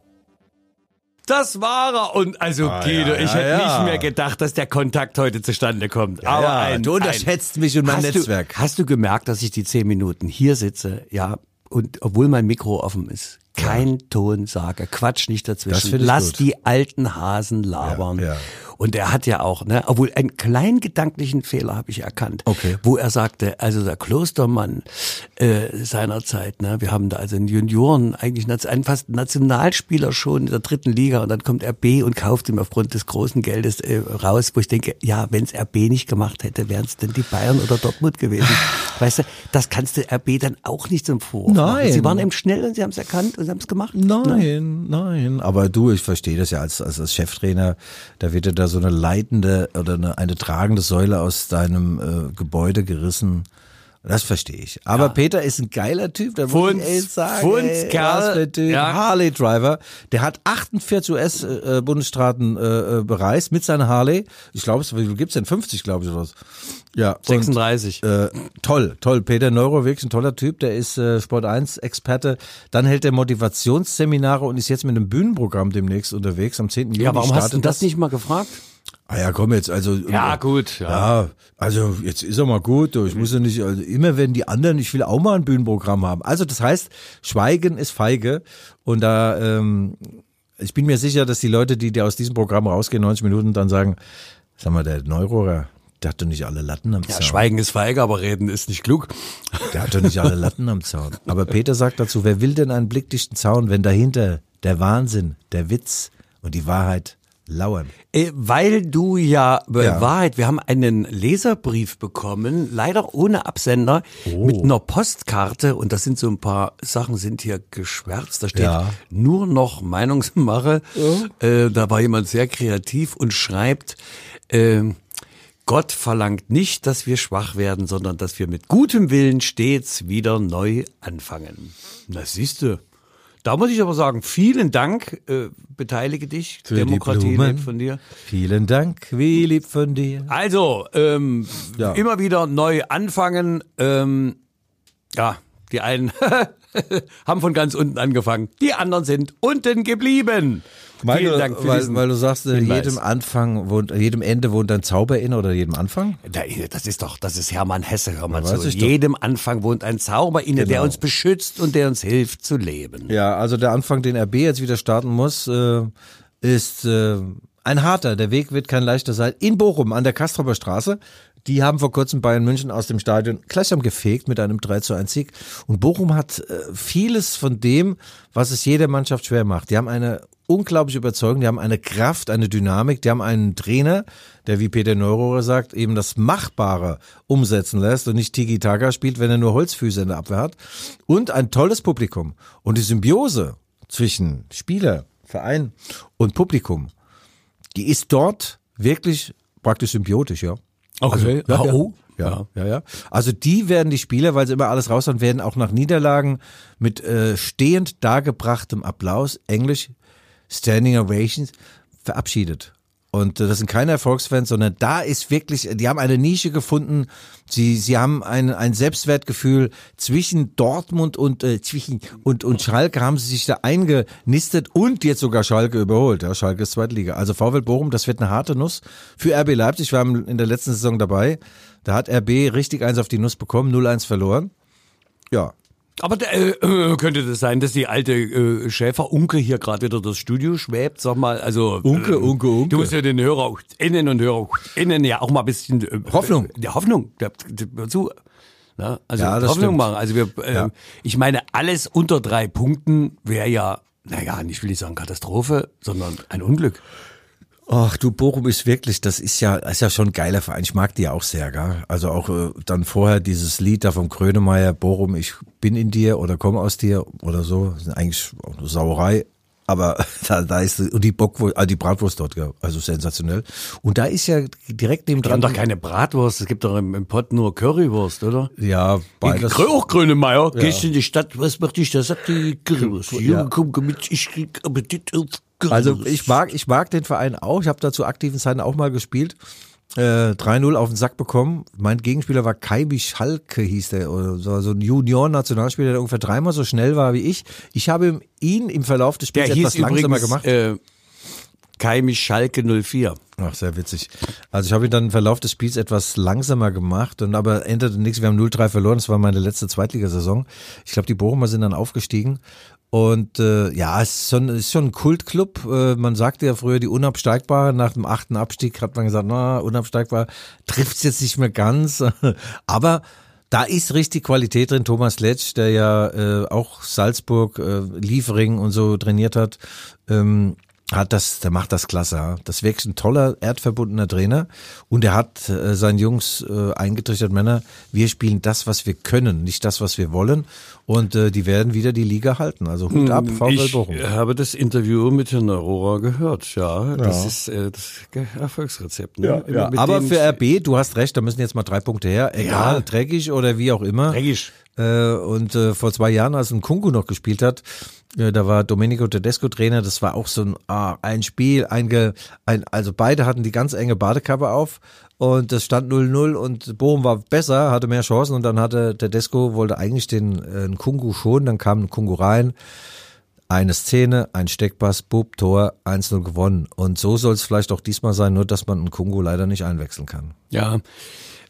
Speaker 2: Das war er. Und also,
Speaker 4: Ah,
Speaker 2: Guido,
Speaker 4: ja,
Speaker 2: ich
Speaker 4: ja,
Speaker 2: hätte
Speaker 4: ja.
Speaker 2: nicht mehr gedacht, dass der Kontakt heute zustande kommt. Aber
Speaker 4: ja,
Speaker 2: ein,
Speaker 4: du unterschätzt mich und mein
Speaker 2: hast
Speaker 4: Netzwerk.
Speaker 2: Du, hast du gemerkt, dass ich die zehn Minuten hier sitze, ja, und obwohl mein Mikro offen ist, kein Ton sage, Quatsch nicht dazwischen. Lass
Speaker 4: gut.
Speaker 2: die alten Hasen labern. Und er hat ja auch, ne, obwohl einen kleinen gedanklichen Fehler habe ich erkannt,
Speaker 4: Okay.
Speaker 2: wo er sagte, also der Klostermann äh, seinerzeit, ne, wir haben da also einen Junioren, eigentlich einen fast Nationalspieler schon in der dritten Liga und dann kommt RB und kauft ihn aufgrund des großen Geldes äh, raus, wo ich denke, ja, wenn es RB nicht gemacht hätte, wären es denn die Bayern oder Dortmund gewesen. [SIGHS] weißt du, das kannst du RB dann auch nicht zum Vorwurf machen.
Speaker 4: Nein.
Speaker 2: Sie waren eben schnell und sie haben es erkannt und sie haben es gemacht.
Speaker 4: Nein, nein. Aber du, ich verstehe das ja als, als, als Cheftrainer, da wird dir da so eine leitende oder eine, eine tragende Säule aus deinem äh, Gebäude gerissen. Das verstehe ich. Aber Peter ist ein geiler Typ, da muss ich echt sagen.
Speaker 2: Funz,
Speaker 4: ey,
Speaker 2: Kerl.
Speaker 4: was für ein Typ.
Speaker 2: Ja.
Speaker 4: Harley Driver. Der hat 48 US-Bundesstaaten äh, äh, bereist mit seiner Harley. Ich glaube, es viel gibt's denn 50, glaube ich, oder was. Ja. und,
Speaker 2: 36.
Speaker 4: Äh, toll, toll. Peter Neuro, wirklich ein toller Typ. Der ist äh, Sport 1 Experte. Dann hält er Motivationsseminare und ist jetzt mit einem Bühnenprogramm demnächst unterwegs. Am 10. Juni
Speaker 2: ja, warum hast du das nicht mal gefragt?
Speaker 4: Ah ja, komm jetzt, also.
Speaker 2: Ja, gut, ja.
Speaker 4: Ja, also jetzt ist er mal gut. Ich muss ja nicht, also immer wenn die anderen, ich will auch mal ein Bühnenprogramm haben. Also das heißt, Schweigen ist feige. Und da, ähm, ich bin mir sicher, dass die Leute, die, die aus diesem Programm rausgehen, 90 Minuten, dann sagen, sag mal, der Neurohrer, der hat doch nicht alle Latten am
Speaker 2: Ja,
Speaker 4: Zaun.
Speaker 2: Schweigen ist feige, aber reden ist nicht klug.
Speaker 4: Der hat doch nicht alle Latten am Zaun. [LAUGHS] Aber Peter sagt dazu, wer will denn einen blickdichten Zaun, wenn dahinter der Wahnsinn, der Witz und die Wahrheit lauern?
Speaker 2: Äh, Weil du ja, äh,
Speaker 4: Ja.
Speaker 2: Wahrheit, wir haben einen Leserbrief bekommen, leider ohne Absender,
Speaker 4: Oh.
Speaker 2: mit einer Postkarte und das sind so ein paar Sachen sind hier geschwärzt. Da steht
Speaker 4: Ja.
Speaker 2: nur noch Meinungsmache. Äh, da war jemand sehr kreativ und schreibt, äh, Gott verlangt nicht, dass wir schwach werden, sondern dass wir mit gutem Willen stets wieder neu anfangen. Na siehst du. Da muss ich aber sagen, vielen Dank, äh, beteilige dich.
Speaker 4: Für
Speaker 2: Demokratie lebt von dir.
Speaker 4: Vielen Dank, wie lieb von dir.
Speaker 2: Also, ähm,
Speaker 4: Ja.
Speaker 2: immer wieder neu anfangen. Ähm, ja, die einen [LAUGHS] haben von ganz unten angefangen, die anderen sind unten geblieben.
Speaker 4: Weil
Speaker 2: Vielen
Speaker 4: du,
Speaker 2: Dank für
Speaker 4: weil,
Speaker 2: diesen
Speaker 4: weil du sagst, in
Speaker 2: Hinweis.
Speaker 4: jedem Anfang wohnt, jedem Ende wohnt ein Zauber in oder jedem Anfang?
Speaker 2: Da- Das ist doch, das ist Hermann Hesse, hör mal zu.
Speaker 4: ich doch.
Speaker 2: jedem Anfang wohnt ein Zauber inne, der
Speaker 4: Genau.
Speaker 2: uns beschützt und der uns hilft zu leben.
Speaker 4: Ja, also der Anfang, den RB jetzt wieder starten muss, äh, ist äh, ein harter. Der Weg wird kein leichter sein. In Bochum an der Kastrober Straße. Die haben vor kurzem Bayern München aus dem Stadion gleichsam gefegt mit einem 3 zu 1 Sieg. Und Bochum hat äh, vieles von dem, was es jeder Mannschaft schwer macht. Die haben eine unglaubliche Überzeugung, die haben eine Kraft, eine Dynamik, die haben einen Trainer, der, wie Peter Neurohrer sagt, eben das Machbare umsetzen lässt und nicht Tiki-Taka spielt, wenn er nur Holzfüße in der Abwehr hat. Und ein tolles Publikum. Und die Symbiose zwischen Spieler, Verein und Publikum, die ist dort wirklich praktisch symbiotisch, ja.
Speaker 2: Okay.
Speaker 4: ja,
Speaker 2: Ah,
Speaker 4: ja.
Speaker 2: oh.
Speaker 4: Ja, ja, ja. Also die werden die Spieler, weil sie immer alles raushauen, werden auch nach Niederlagen mit äh, stehend dargebrachtem Applaus, Englisch Standing Ovations, verabschiedet. Und äh, das sind keine Erfolgsfans, sondern da ist wirklich, die haben eine Nische gefunden. Sie, sie haben ein, ein Selbstwertgefühl zwischen Dortmund und äh, zwischen und und Schalke haben sie sich da eingenistet und jetzt sogar Schalke überholt. Ja, Schalke ist Zweitliga. Also VfL Bochum, das wird eine harte Nuss für RB Leipzig. Wir haben in der letzten Saison dabei. Da hat RB richtig eins auf die Nuss bekommen, 0-1 verloren. Ja,
Speaker 2: Aber äh, äh, könnte das sein, dass die alte äh, Schäfer Unke hier gerade wieder durchs Studio schwebt? Sag mal, also
Speaker 4: Unke,
Speaker 2: äh,
Speaker 4: Unke, Unke.
Speaker 2: Du musst ja den Hörer innen und Hörer innen ja auch mal ein bisschen äh,
Speaker 4: Hoffnung.
Speaker 2: Die Hoffnung der, der, dazu. Na, also
Speaker 4: Ja, das
Speaker 2: Hoffnung
Speaker 4: stimmt.
Speaker 2: machen. Also wir, äh,
Speaker 4: Ja.
Speaker 2: ich meine, alles unter drei Punkten wäre ja, naja, ich will nicht sagen Katastrophe, sondern ein Unglück.
Speaker 4: Ach du, Bochum ist wirklich, das ist ja, ist ja schon ein geiler Verein. Ich mag die ja auch sehr, gell? Also auch äh, dann vorher dieses Lied da vom Grönemeyer, Bochum, ich bin in dir oder komme aus dir oder so. Das ist eigentlich auch eine Sauerei. Aber [LAUGHS] da, da ist, und die Bockwurst, also die Bratwurst dort, gell? also sensationell. Und da ist ja direkt neben dran.
Speaker 2: doch keine Bratwurst, es gibt doch im, im Pott nur Currywurst, oder?
Speaker 4: ja, beides.
Speaker 2: Grö- auch Grönemeyer, gehst in die Stadt, was macht dich da? Sagt die Currywurst.
Speaker 4: Ja.
Speaker 2: Ja. Komm, komm mit, ich krieg Appetit auf.
Speaker 4: Also ich mag, ich mag den Verein auch. Ich habe da zu aktiven Zeiten auch mal gespielt. Äh, 3-0 auf den Sack bekommen. Mein Gegenspieler war Kaibi Schalke, hieß der. Oder so, so ein Junior-Nationalspieler, der ungefähr dreimal so schnell war wie ich. Ich habe ihn im Verlauf des
Speaker 2: Der
Speaker 4: Spiels
Speaker 2: hieß
Speaker 4: etwas langsamer
Speaker 2: übrigens
Speaker 4: gemacht.
Speaker 2: äh, Kai Schalke 04.
Speaker 4: Ach, sehr witzig. Also ich habe ihn dann im Verlauf des Spiels etwas langsamer gemacht und aber änderte nichts. Wir haben 0-3 verloren. Das war meine letzte Zweitligasaison. Ich glaube, die Bochumer sind dann aufgestiegen. Und äh, ja, es ist schon, es ist schon ein Kultclub. Äh, man sagte ja früher die Unabsteigbare. Nach dem achten Abstieg hat man gesagt, na, unabsteigbar trifft's jetzt nicht mehr ganz. [LAUGHS] aber da ist richtig Qualität drin. Thomas Letsch, der ja äh, auch Salzburg, äh, Liefering und so trainiert hat. Ähm, hat das, der macht das klasse. ja. Das ist wirklich ein toller, erdverbundener Trainer. Und er hat äh, seinen Jungs äh, eingetrichtert, Männer, wir spielen das, was wir können, nicht das, was wir wollen. Und äh, die werden wieder die Liga halten. Also Hut ab, VfL
Speaker 2: Hm, Ich
Speaker 4: Bochum.
Speaker 2: habe das Interview mit Herrn Aurora gehört, ja. Das ist äh, das Erfolgsrezept. Ne? Immer mit
Speaker 4: Aber für RB, du hast recht, da müssen jetzt mal drei Punkte her. Egal,
Speaker 2: Ja.
Speaker 4: dreckig oder wie auch immer.
Speaker 2: Dreckig.
Speaker 4: Äh, und äh, vor zwei Jahren, als ein Kungu noch gespielt hat, äh, da war Domenico Tedesco Trainer, das war auch so ein, ah, ein Spiel, ein, ein, also beide hatten die ganz enge Badekappe auf und es stand 0-0 und Bochum war besser, hatte mehr Chancen und dann hatte Tedesco, wollte eigentlich den äh, Kungu schon, dann kam ein Kungu rein, eine Szene, ein Steckpass, Bub, Tor, 1-0 gewonnen. Und so soll es vielleicht auch diesmal sein, nur dass man einen Kungu leider nicht einwechseln kann.
Speaker 2: Ja.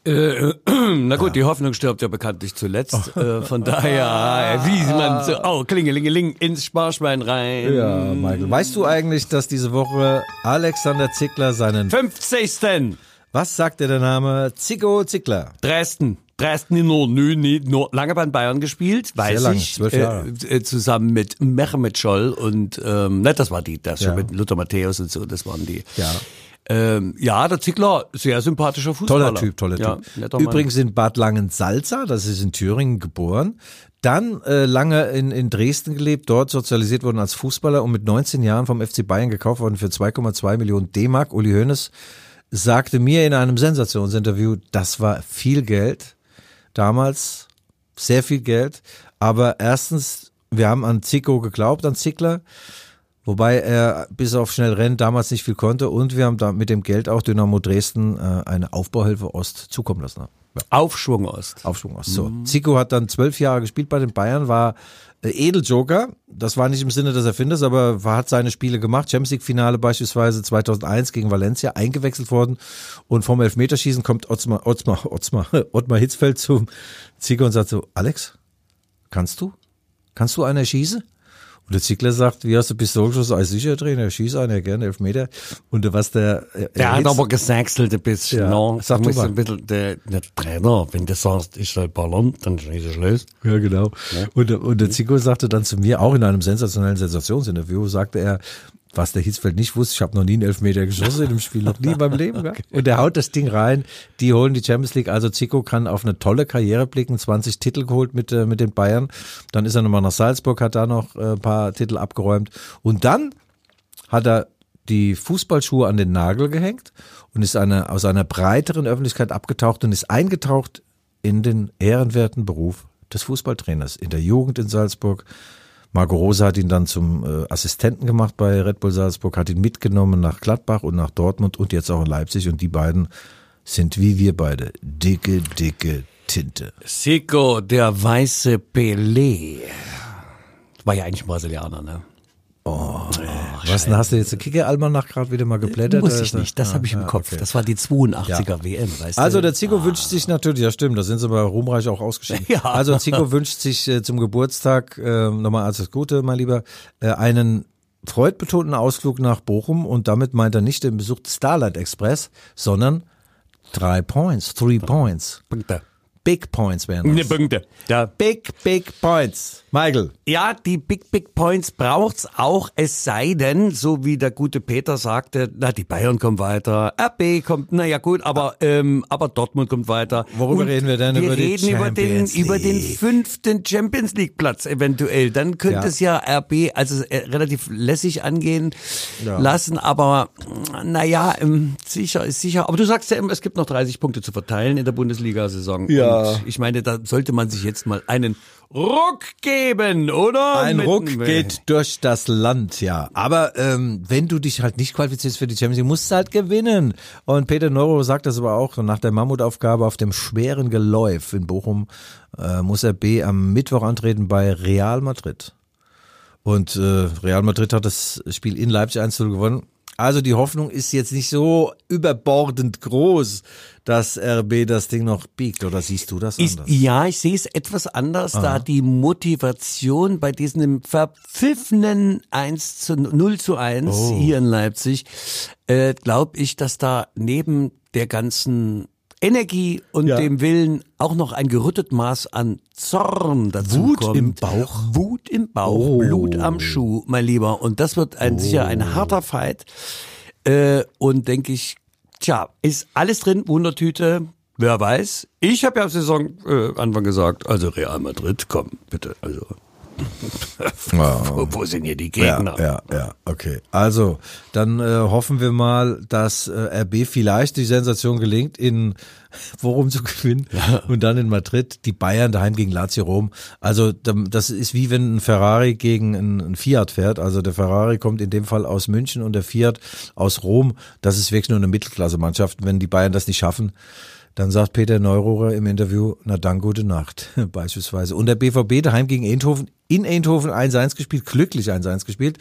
Speaker 2: Äh, [CLEARS THROAT] na gut, die Hoffnung stirbt ja bekanntlich zuletzt. Äh, von daher, wie man so, oh, klingelingeling, ins Sparschwein rein.
Speaker 4: Ja, Michael. Weißt du eigentlich, dass diese Woche Alexander Zickler seinen
Speaker 2: 50.
Speaker 4: Was sagt dir der Name? Ziggo Zickler.
Speaker 2: Dresden. Dresden nur, nö, nee, nur lange bei Bayern gespielt, weiß
Speaker 4: lang,
Speaker 2: ich.
Speaker 4: zwölf Jahre.
Speaker 2: Äh, äh, zusammen mit Mehmet Scholl und, ähm, ne, das war die, das
Speaker 4: Ja.
Speaker 2: schon mit Luther Matthäus und so, das waren die.
Speaker 4: Ja.
Speaker 2: Ähm, ja, der Zickler, sehr sympathischer Fußballer.
Speaker 4: Toller Typ, toller
Speaker 2: ja,
Speaker 4: Typ.
Speaker 2: Mann.
Speaker 4: Übrigens in Bad Langensalza, das ist in Thüringen geboren. Dann äh, lange in, in Dresden gelebt, dort sozialisiert worden als Fußballer und mit 19 Jahren vom FC Bayern gekauft worden für 2,2 Millionen D-Mark. Uli Hoeneß sagte mir in einem Sensationsinterview, das war viel Geld. Damals sehr viel Geld. Aber erstens, wir haben an Zico geglaubt, an Zickler. Wobei er bis auf schnell Rennen damals nicht viel konnte und wir haben da mit dem Geld auch Dynamo Dresden äh, eine Aufbauhilfe Ost zukommen lassen.
Speaker 2: Aufschwung Ost.
Speaker 4: Aufschwung Ost. So. Zico hat dann zwölf Jahre gespielt bei den Bayern, war Edeljoker. Das war nicht im Sinne des Erfinders, aber hat seine Spiele gemacht. Champions League Finale beispielsweise 2001 gegen Valencia eingewechselt worden und vom Elfmeterschießen kommt Ottmar, Ottmar, Ottmar, [LAUGHS] Ottmar Hitzfeld zum Zico und sagt so, Alex, kannst du? Kannst du einer schießen? Und der Ziegler sagt, wie hast du Pistole geschossen? Als sicher Trainer, schieß einer gerne, elf Meter. Und was der, äh,
Speaker 2: Der hat
Speaker 4: Hitz-
Speaker 2: aber gesächselt ein bisschen.
Speaker 4: Ja,
Speaker 2: no?
Speaker 4: sag
Speaker 2: Du
Speaker 4: mal.
Speaker 2: ein bisschen, der, der Trainer, wenn du sagst, ich soll ballern, dann schieß ich los.
Speaker 4: Ja, genau. Und, der- und der Zico sagte dann zu mir, auch in einem sensationellen Sensationsinterview, sagte er, was der Hitzfeld nicht wusste, ich habe noch nie einen Elfmeter geschossen in dem Spiel, noch nie in meinem Leben. Gell? [LAUGHS] Und der haut das Ding rein, die holen die Champions League, also Zico kann auf eine tolle Karriere blicken, 20 Titel geholt mit, äh, mit den Bayern, dann ist er nochmal nach Salzburg, hat da noch äh, ein paar Titel abgeräumt und dann hat er die Fußballschuhe an den Nagel gehängt und ist eine, aus einer breiteren Öffentlichkeit abgetaucht und ist eingetaucht in den ehrenwerten Beruf des Fußballtrainers in der Jugend in Salzburg. Marco Rose hat ihn dann zum äh, Assistenten gemacht bei Red Bull Salzburg, hat ihn mitgenommen nach Gladbach und nach Dortmund und jetzt auch in Leipzig und die beiden sind wie wir beide dicke, dicke Tinte.
Speaker 2: Sico, der weiße Pelé. War ja eigentlich ein Brasilianer, ne?
Speaker 4: Was denn, hast du jetzt den Kicker-Almanach gerade wieder mal geblättert?
Speaker 2: Muss ich nicht, das
Speaker 4: Ah,
Speaker 2: habe ich im
Speaker 4: ah,
Speaker 2: Kopf.
Speaker 4: okay.
Speaker 2: Das war die 82er WM, weißt
Speaker 4: Also
Speaker 2: du?
Speaker 4: der Zico wünscht sich natürlich, ja stimmt, da sind sie aber ruhmreich auch ausgeschieden. [LAUGHS]
Speaker 2: Ja.
Speaker 4: Also Zico wünscht sich äh, zum Geburtstag, äh, nochmal als das Gute, mein Lieber, äh, einen freudbetonten Ausflug nach Bochum und damit meint er nicht den Besuch des Starlight Express, sondern drei Points, three Points.
Speaker 2: Punkte.
Speaker 4: Big Points wären
Speaker 2: Ne,
Speaker 4: das.
Speaker 2: Punkte. Ja.
Speaker 4: Big, big Points. Michael.
Speaker 2: Ja, die Big Big Points braucht's auch, es sei denn, so wie der gute Peter sagte, na, die Bayern kommen weiter, RB kommt, na ja gut, aber, ähm, aber Dortmund kommt weiter.
Speaker 4: Worüber
Speaker 2: Und
Speaker 4: reden wir denn?
Speaker 2: Wir
Speaker 4: Über die
Speaker 2: reden über den, über den fünften Champions League Platz eventuell. Dann könnte
Speaker 4: Ja.
Speaker 2: es ja RB, also äh, relativ lässig angehen lassen, aber, naja, ähm, sicher ist sicher. Aber du sagst ja immer, es gibt noch 30 Punkte zu verteilen in der Bundesliga-Saison.
Speaker 4: Ja.
Speaker 2: Und ich meine, da sollte man sich jetzt mal einen Ruck geben, oder?
Speaker 4: Ein
Speaker 2: Mit-
Speaker 4: Ruck geht durch das Land, ja. Aber ähm, wenn du dich halt nicht qualifizierst für die Champions League, musst du halt gewinnen. Und Peter Neuro sagt das aber auch, nach der Mammutaufgabe auf dem schweren Geläuf in Bochum äh, muss er B am Mittwoch antreten bei Real Madrid. Und äh, Real Madrid hat das Spiel in Leipzig 1 gewonnen. Also die Hoffnung ist jetzt nicht so überbordend groß, dass RB das Ding noch biegt. Oder siehst du das anders?
Speaker 2: ja, ich sehe es etwas anders, da die Motivation bei diesem verpfiffenen 1 zu 0 zu 1
Speaker 4: Oh.
Speaker 2: hier in Leipzig, äh, glaube ich, dass da neben der ganzen Energie und
Speaker 4: Ja.
Speaker 2: dem Willen auch noch ein gerüttet Maß an Zorn dazu
Speaker 4: Wut
Speaker 2: kommt.
Speaker 4: im Bauch?
Speaker 2: Wut im Bauch,
Speaker 4: Oh.
Speaker 2: Blut am Schuh, mein Lieber. Und das wird ein sicher ein harter Fight. Äh, und denke ich, tja, ist alles drin, Wundertüte. Wer weiß. Ich habe ja am Saisonanfang gesagt, also Real Madrid, komm, bitte. Also, [LAUGHS] wo, wo sind hier die
Speaker 4: Ja,
Speaker 2: Gegner?
Speaker 4: ja, ja, okay. Also, dann äh, hoffen wir mal, dass äh, RB vielleicht die Sensation gelingt, in [LAUGHS] Worum zu gewinnen und dann in Madrid die Bayern daheim gegen Lazio Rom. Also das ist wie wenn ein Ferrari gegen ein, ein Fiat fährt. Also der Ferrari kommt in dem Fall aus München und der Fiat aus Rom. Das ist wirklich nur eine Mittelklasse-Mannschaft. Wenn die Bayern das nicht schaffen, dann sagt Peter Neururer im Interview, na dann gute Nacht, [LAUGHS] beispielsweise. Und der BVB daheim gegen Eindhoven, in Eindhoven 1-1 gespielt, glücklich 1-1 gespielt.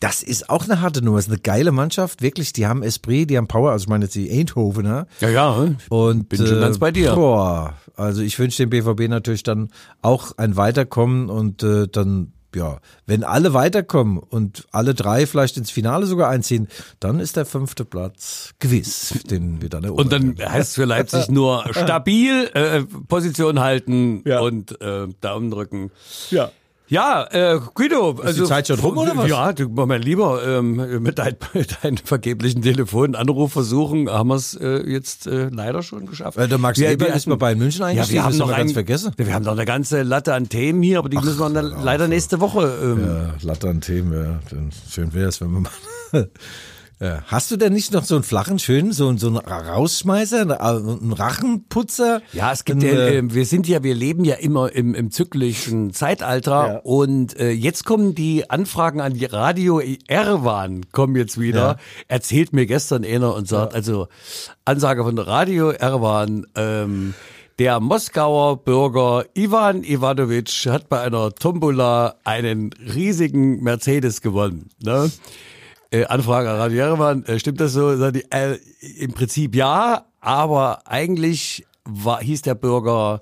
Speaker 4: Das ist auch eine harte Nummer, das ist eine geile Mannschaft, wirklich, die haben Esprit, die haben Power, also ich meine jetzt die Eindhovener.
Speaker 2: Ja, ja.
Speaker 4: Und,
Speaker 2: Bin schon
Speaker 4: äh,
Speaker 2: ganz bei dir.
Speaker 4: Boah, also ich wünsche dem BVB natürlich dann auch ein Weiterkommen und äh, dann, ja, wenn alle weiterkommen und alle drei vielleicht ins Finale sogar einziehen, dann ist der fünfte Platz gewiss, den wir dann erobern.
Speaker 2: Und dann heißt es für Leipzig nur [LAUGHS] stabil äh, Position halten
Speaker 4: Ja.
Speaker 2: und äh, Daumen drücken.
Speaker 4: ja.
Speaker 2: Ja, äh, Guido. also,
Speaker 4: die Zeit schon rum, oder was?
Speaker 2: Ja, du, mein Lieber, ähm, mit, dein, [LAUGHS] mit deinen vergeblichen Telefonanrufversuchen haben wir es äh, jetzt äh, leider schon geschafft.
Speaker 4: Weil der Max
Speaker 2: Wir-
Speaker 4: Eber
Speaker 2: wir
Speaker 4: ist mal bei München
Speaker 2: Ja,
Speaker 4: eingestiegen,
Speaker 2: wir haben noch
Speaker 4: ganz
Speaker 2: ein-
Speaker 4: vergessen.
Speaker 2: Wir haben noch eine ganze Latte an Themen hier, aber die müssen wir dann leider nächste Woche. Ähm,
Speaker 4: Ja, Latte an Themen, ja. Dann schön wäre es, wenn wir mal. [LAUGHS] Ja. Hast du denn nicht noch so einen flachen, schönen, so, einen- so einen Rausschmeißer, einen Rachenputzer?
Speaker 2: Ja, es gibt
Speaker 4: Ein,
Speaker 2: ja,
Speaker 4: äh,
Speaker 2: äh, wir sind ja, wir leben ja immer im, im zyklischen Zeitalter
Speaker 4: Ja.
Speaker 2: und äh, jetzt kommen die Anfragen an die Radio Erwan kommen jetzt wieder.
Speaker 4: Ja.
Speaker 2: Erzählt mir gestern einer und sagt, also Ansage von Radio Erwan, ähm, der Moskauer Bürger Ivan Ivanovic hat bei einer Tombola einen riesigen Mercedes gewonnen. Ne? Äh, Anfrage an Radio Jerewan, äh, stimmt das so? Sagt die, äh, Im Prinzip ja, aber eigentlich war, hieß der Bürger,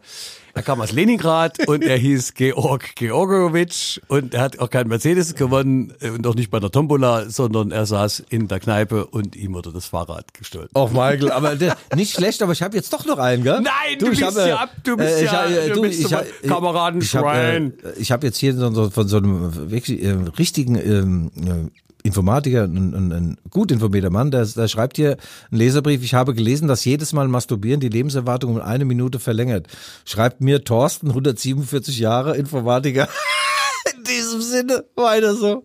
Speaker 2: er kam aus Leningrad [LAUGHS] und er hieß Georg Georgowitsch und er hat auch keinen Mercedes gewonnen äh, und auch nicht bei der Tombola, sondern er saß in der Kneipe und ihm wurde das Fahrrad gestohlen.
Speaker 4: Och, Michael, aber der, nicht schlecht, aber ich habe jetzt doch noch einen, gell?
Speaker 2: Nein, du
Speaker 4: ich
Speaker 2: bist
Speaker 4: hab, äh,
Speaker 2: ja ab- du bist
Speaker 4: ich
Speaker 2: ja-
Speaker 4: hab, äh,
Speaker 2: du
Speaker 4: du,
Speaker 2: bist
Speaker 4: ich
Speaker 2: so
Speaker 4: hab,
Speaker 2: ein Kameradenschwein.
Speaker 4: Ich habe äh, ich hab jetzt hier so, so, von so einem wirklich äh, richtigen ähm, äh, Informatiker, ein, ein, ein gut informierter Mann, der, der schreibt hier einen Leserbrief, ich habe gelesen, dass jedes Mal Masturbieren die Lebenserwartung um eine Minute verlängert. Schreibt mir Thorsten, 147 Jahre, Informatiker. [LAUGHS] In diesem Sinne, weiter so.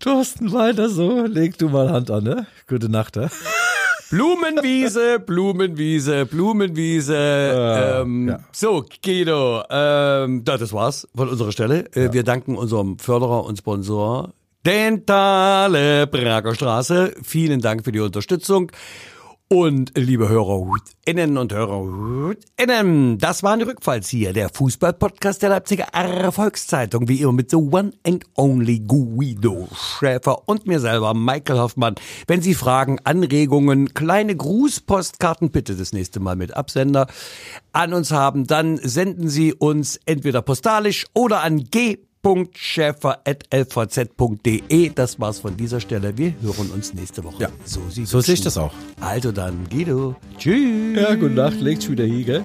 Speaker 4: Thorsten, weiter so. Leg du mal Hand an, ne? Gute Nacht, ne? [LAUGHS]
Speaker 2: Blumenwiese, Blumenwiese, Blumenwiese. ähm,
Speaker 4: ja.
Speaker 2: So, Guido, ähm, da, das war's von unserer Stelle. Äh, Wir danken unserem Förderer und Sponsor Dentale Prager Straße. Vielen Dank für die Unterstützung. Und liebe HörerInnen und HörerInnen, das war ein Rückfallzieher, der Fußball-Podcast der Leipziger Erfolgszeitung, wie immer mit the one and only Guido Schäfer und mir selber, Michael Hoffmann. Wenn Sie Fragen, Anregungen, kleine Grußpostkarten, bitte das nächste Mal mit Absender, an uns haben, dann senden Sie uns entweder postalisch oder an g schäfer.lvz.de. Das war's von dieser Stelle. Wir hören uns nächste Woche.
Speaker 4: Ja,
Speaker 2: so, Sie
Speaker 4: so sehe ich das auch.
Speaker 2: Also dann, Guido. Tschüss.
Speaker 4: Ja, gute Nacht, legt schon wieder hier, gell?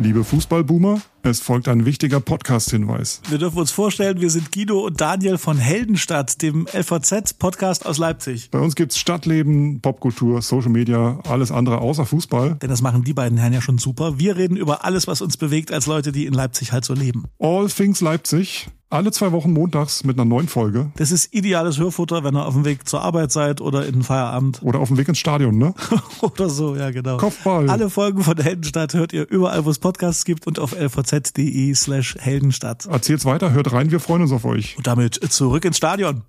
Speaker 5: Liebe Fußballboomer, es folgt ein wichtiger Podcast-Hinweis.
Speaker 6: Wir dürfen uns vorstellen, wir sind Guido und Daniel von Heldenstadt, dem LVZ-Podcast aus Leipzig.
Speaker 5: Bei uns gibt's Stadtleben, Popkultur, Social Media, alles andere außer Fußball.
Speaker 6: Denn das machen die beiden Herren ja schon super. Wir reden über alles, was uns bewegt als Leute, die in Leipzig halt so leben.
Speaker 5: All Things Leipzig, alle zwei Wochen montags mit einer neuen Folge.
Speaker 6: Das ist ideales Hörfutter, wenn ihr auf dem Weg zur Arbeit seid oder in den Feierabend [LAUGHS]
Speaker 5: Oder auf dem Weg ins Stadion, ne?
Speaker 6: oder so, ja genau.
Speaker 5: Kopfball.
Speaker 6: Alle Folgen von Heldenstadt hört ihr überall, wo es Podcasts gibt und auf lvz.de slash Heldenstadt.
Speaker 5: Erzählt's weiter, hört rein, wir freuen uns auf euch.
Speaker 6: Und damit zurück ins Stadion.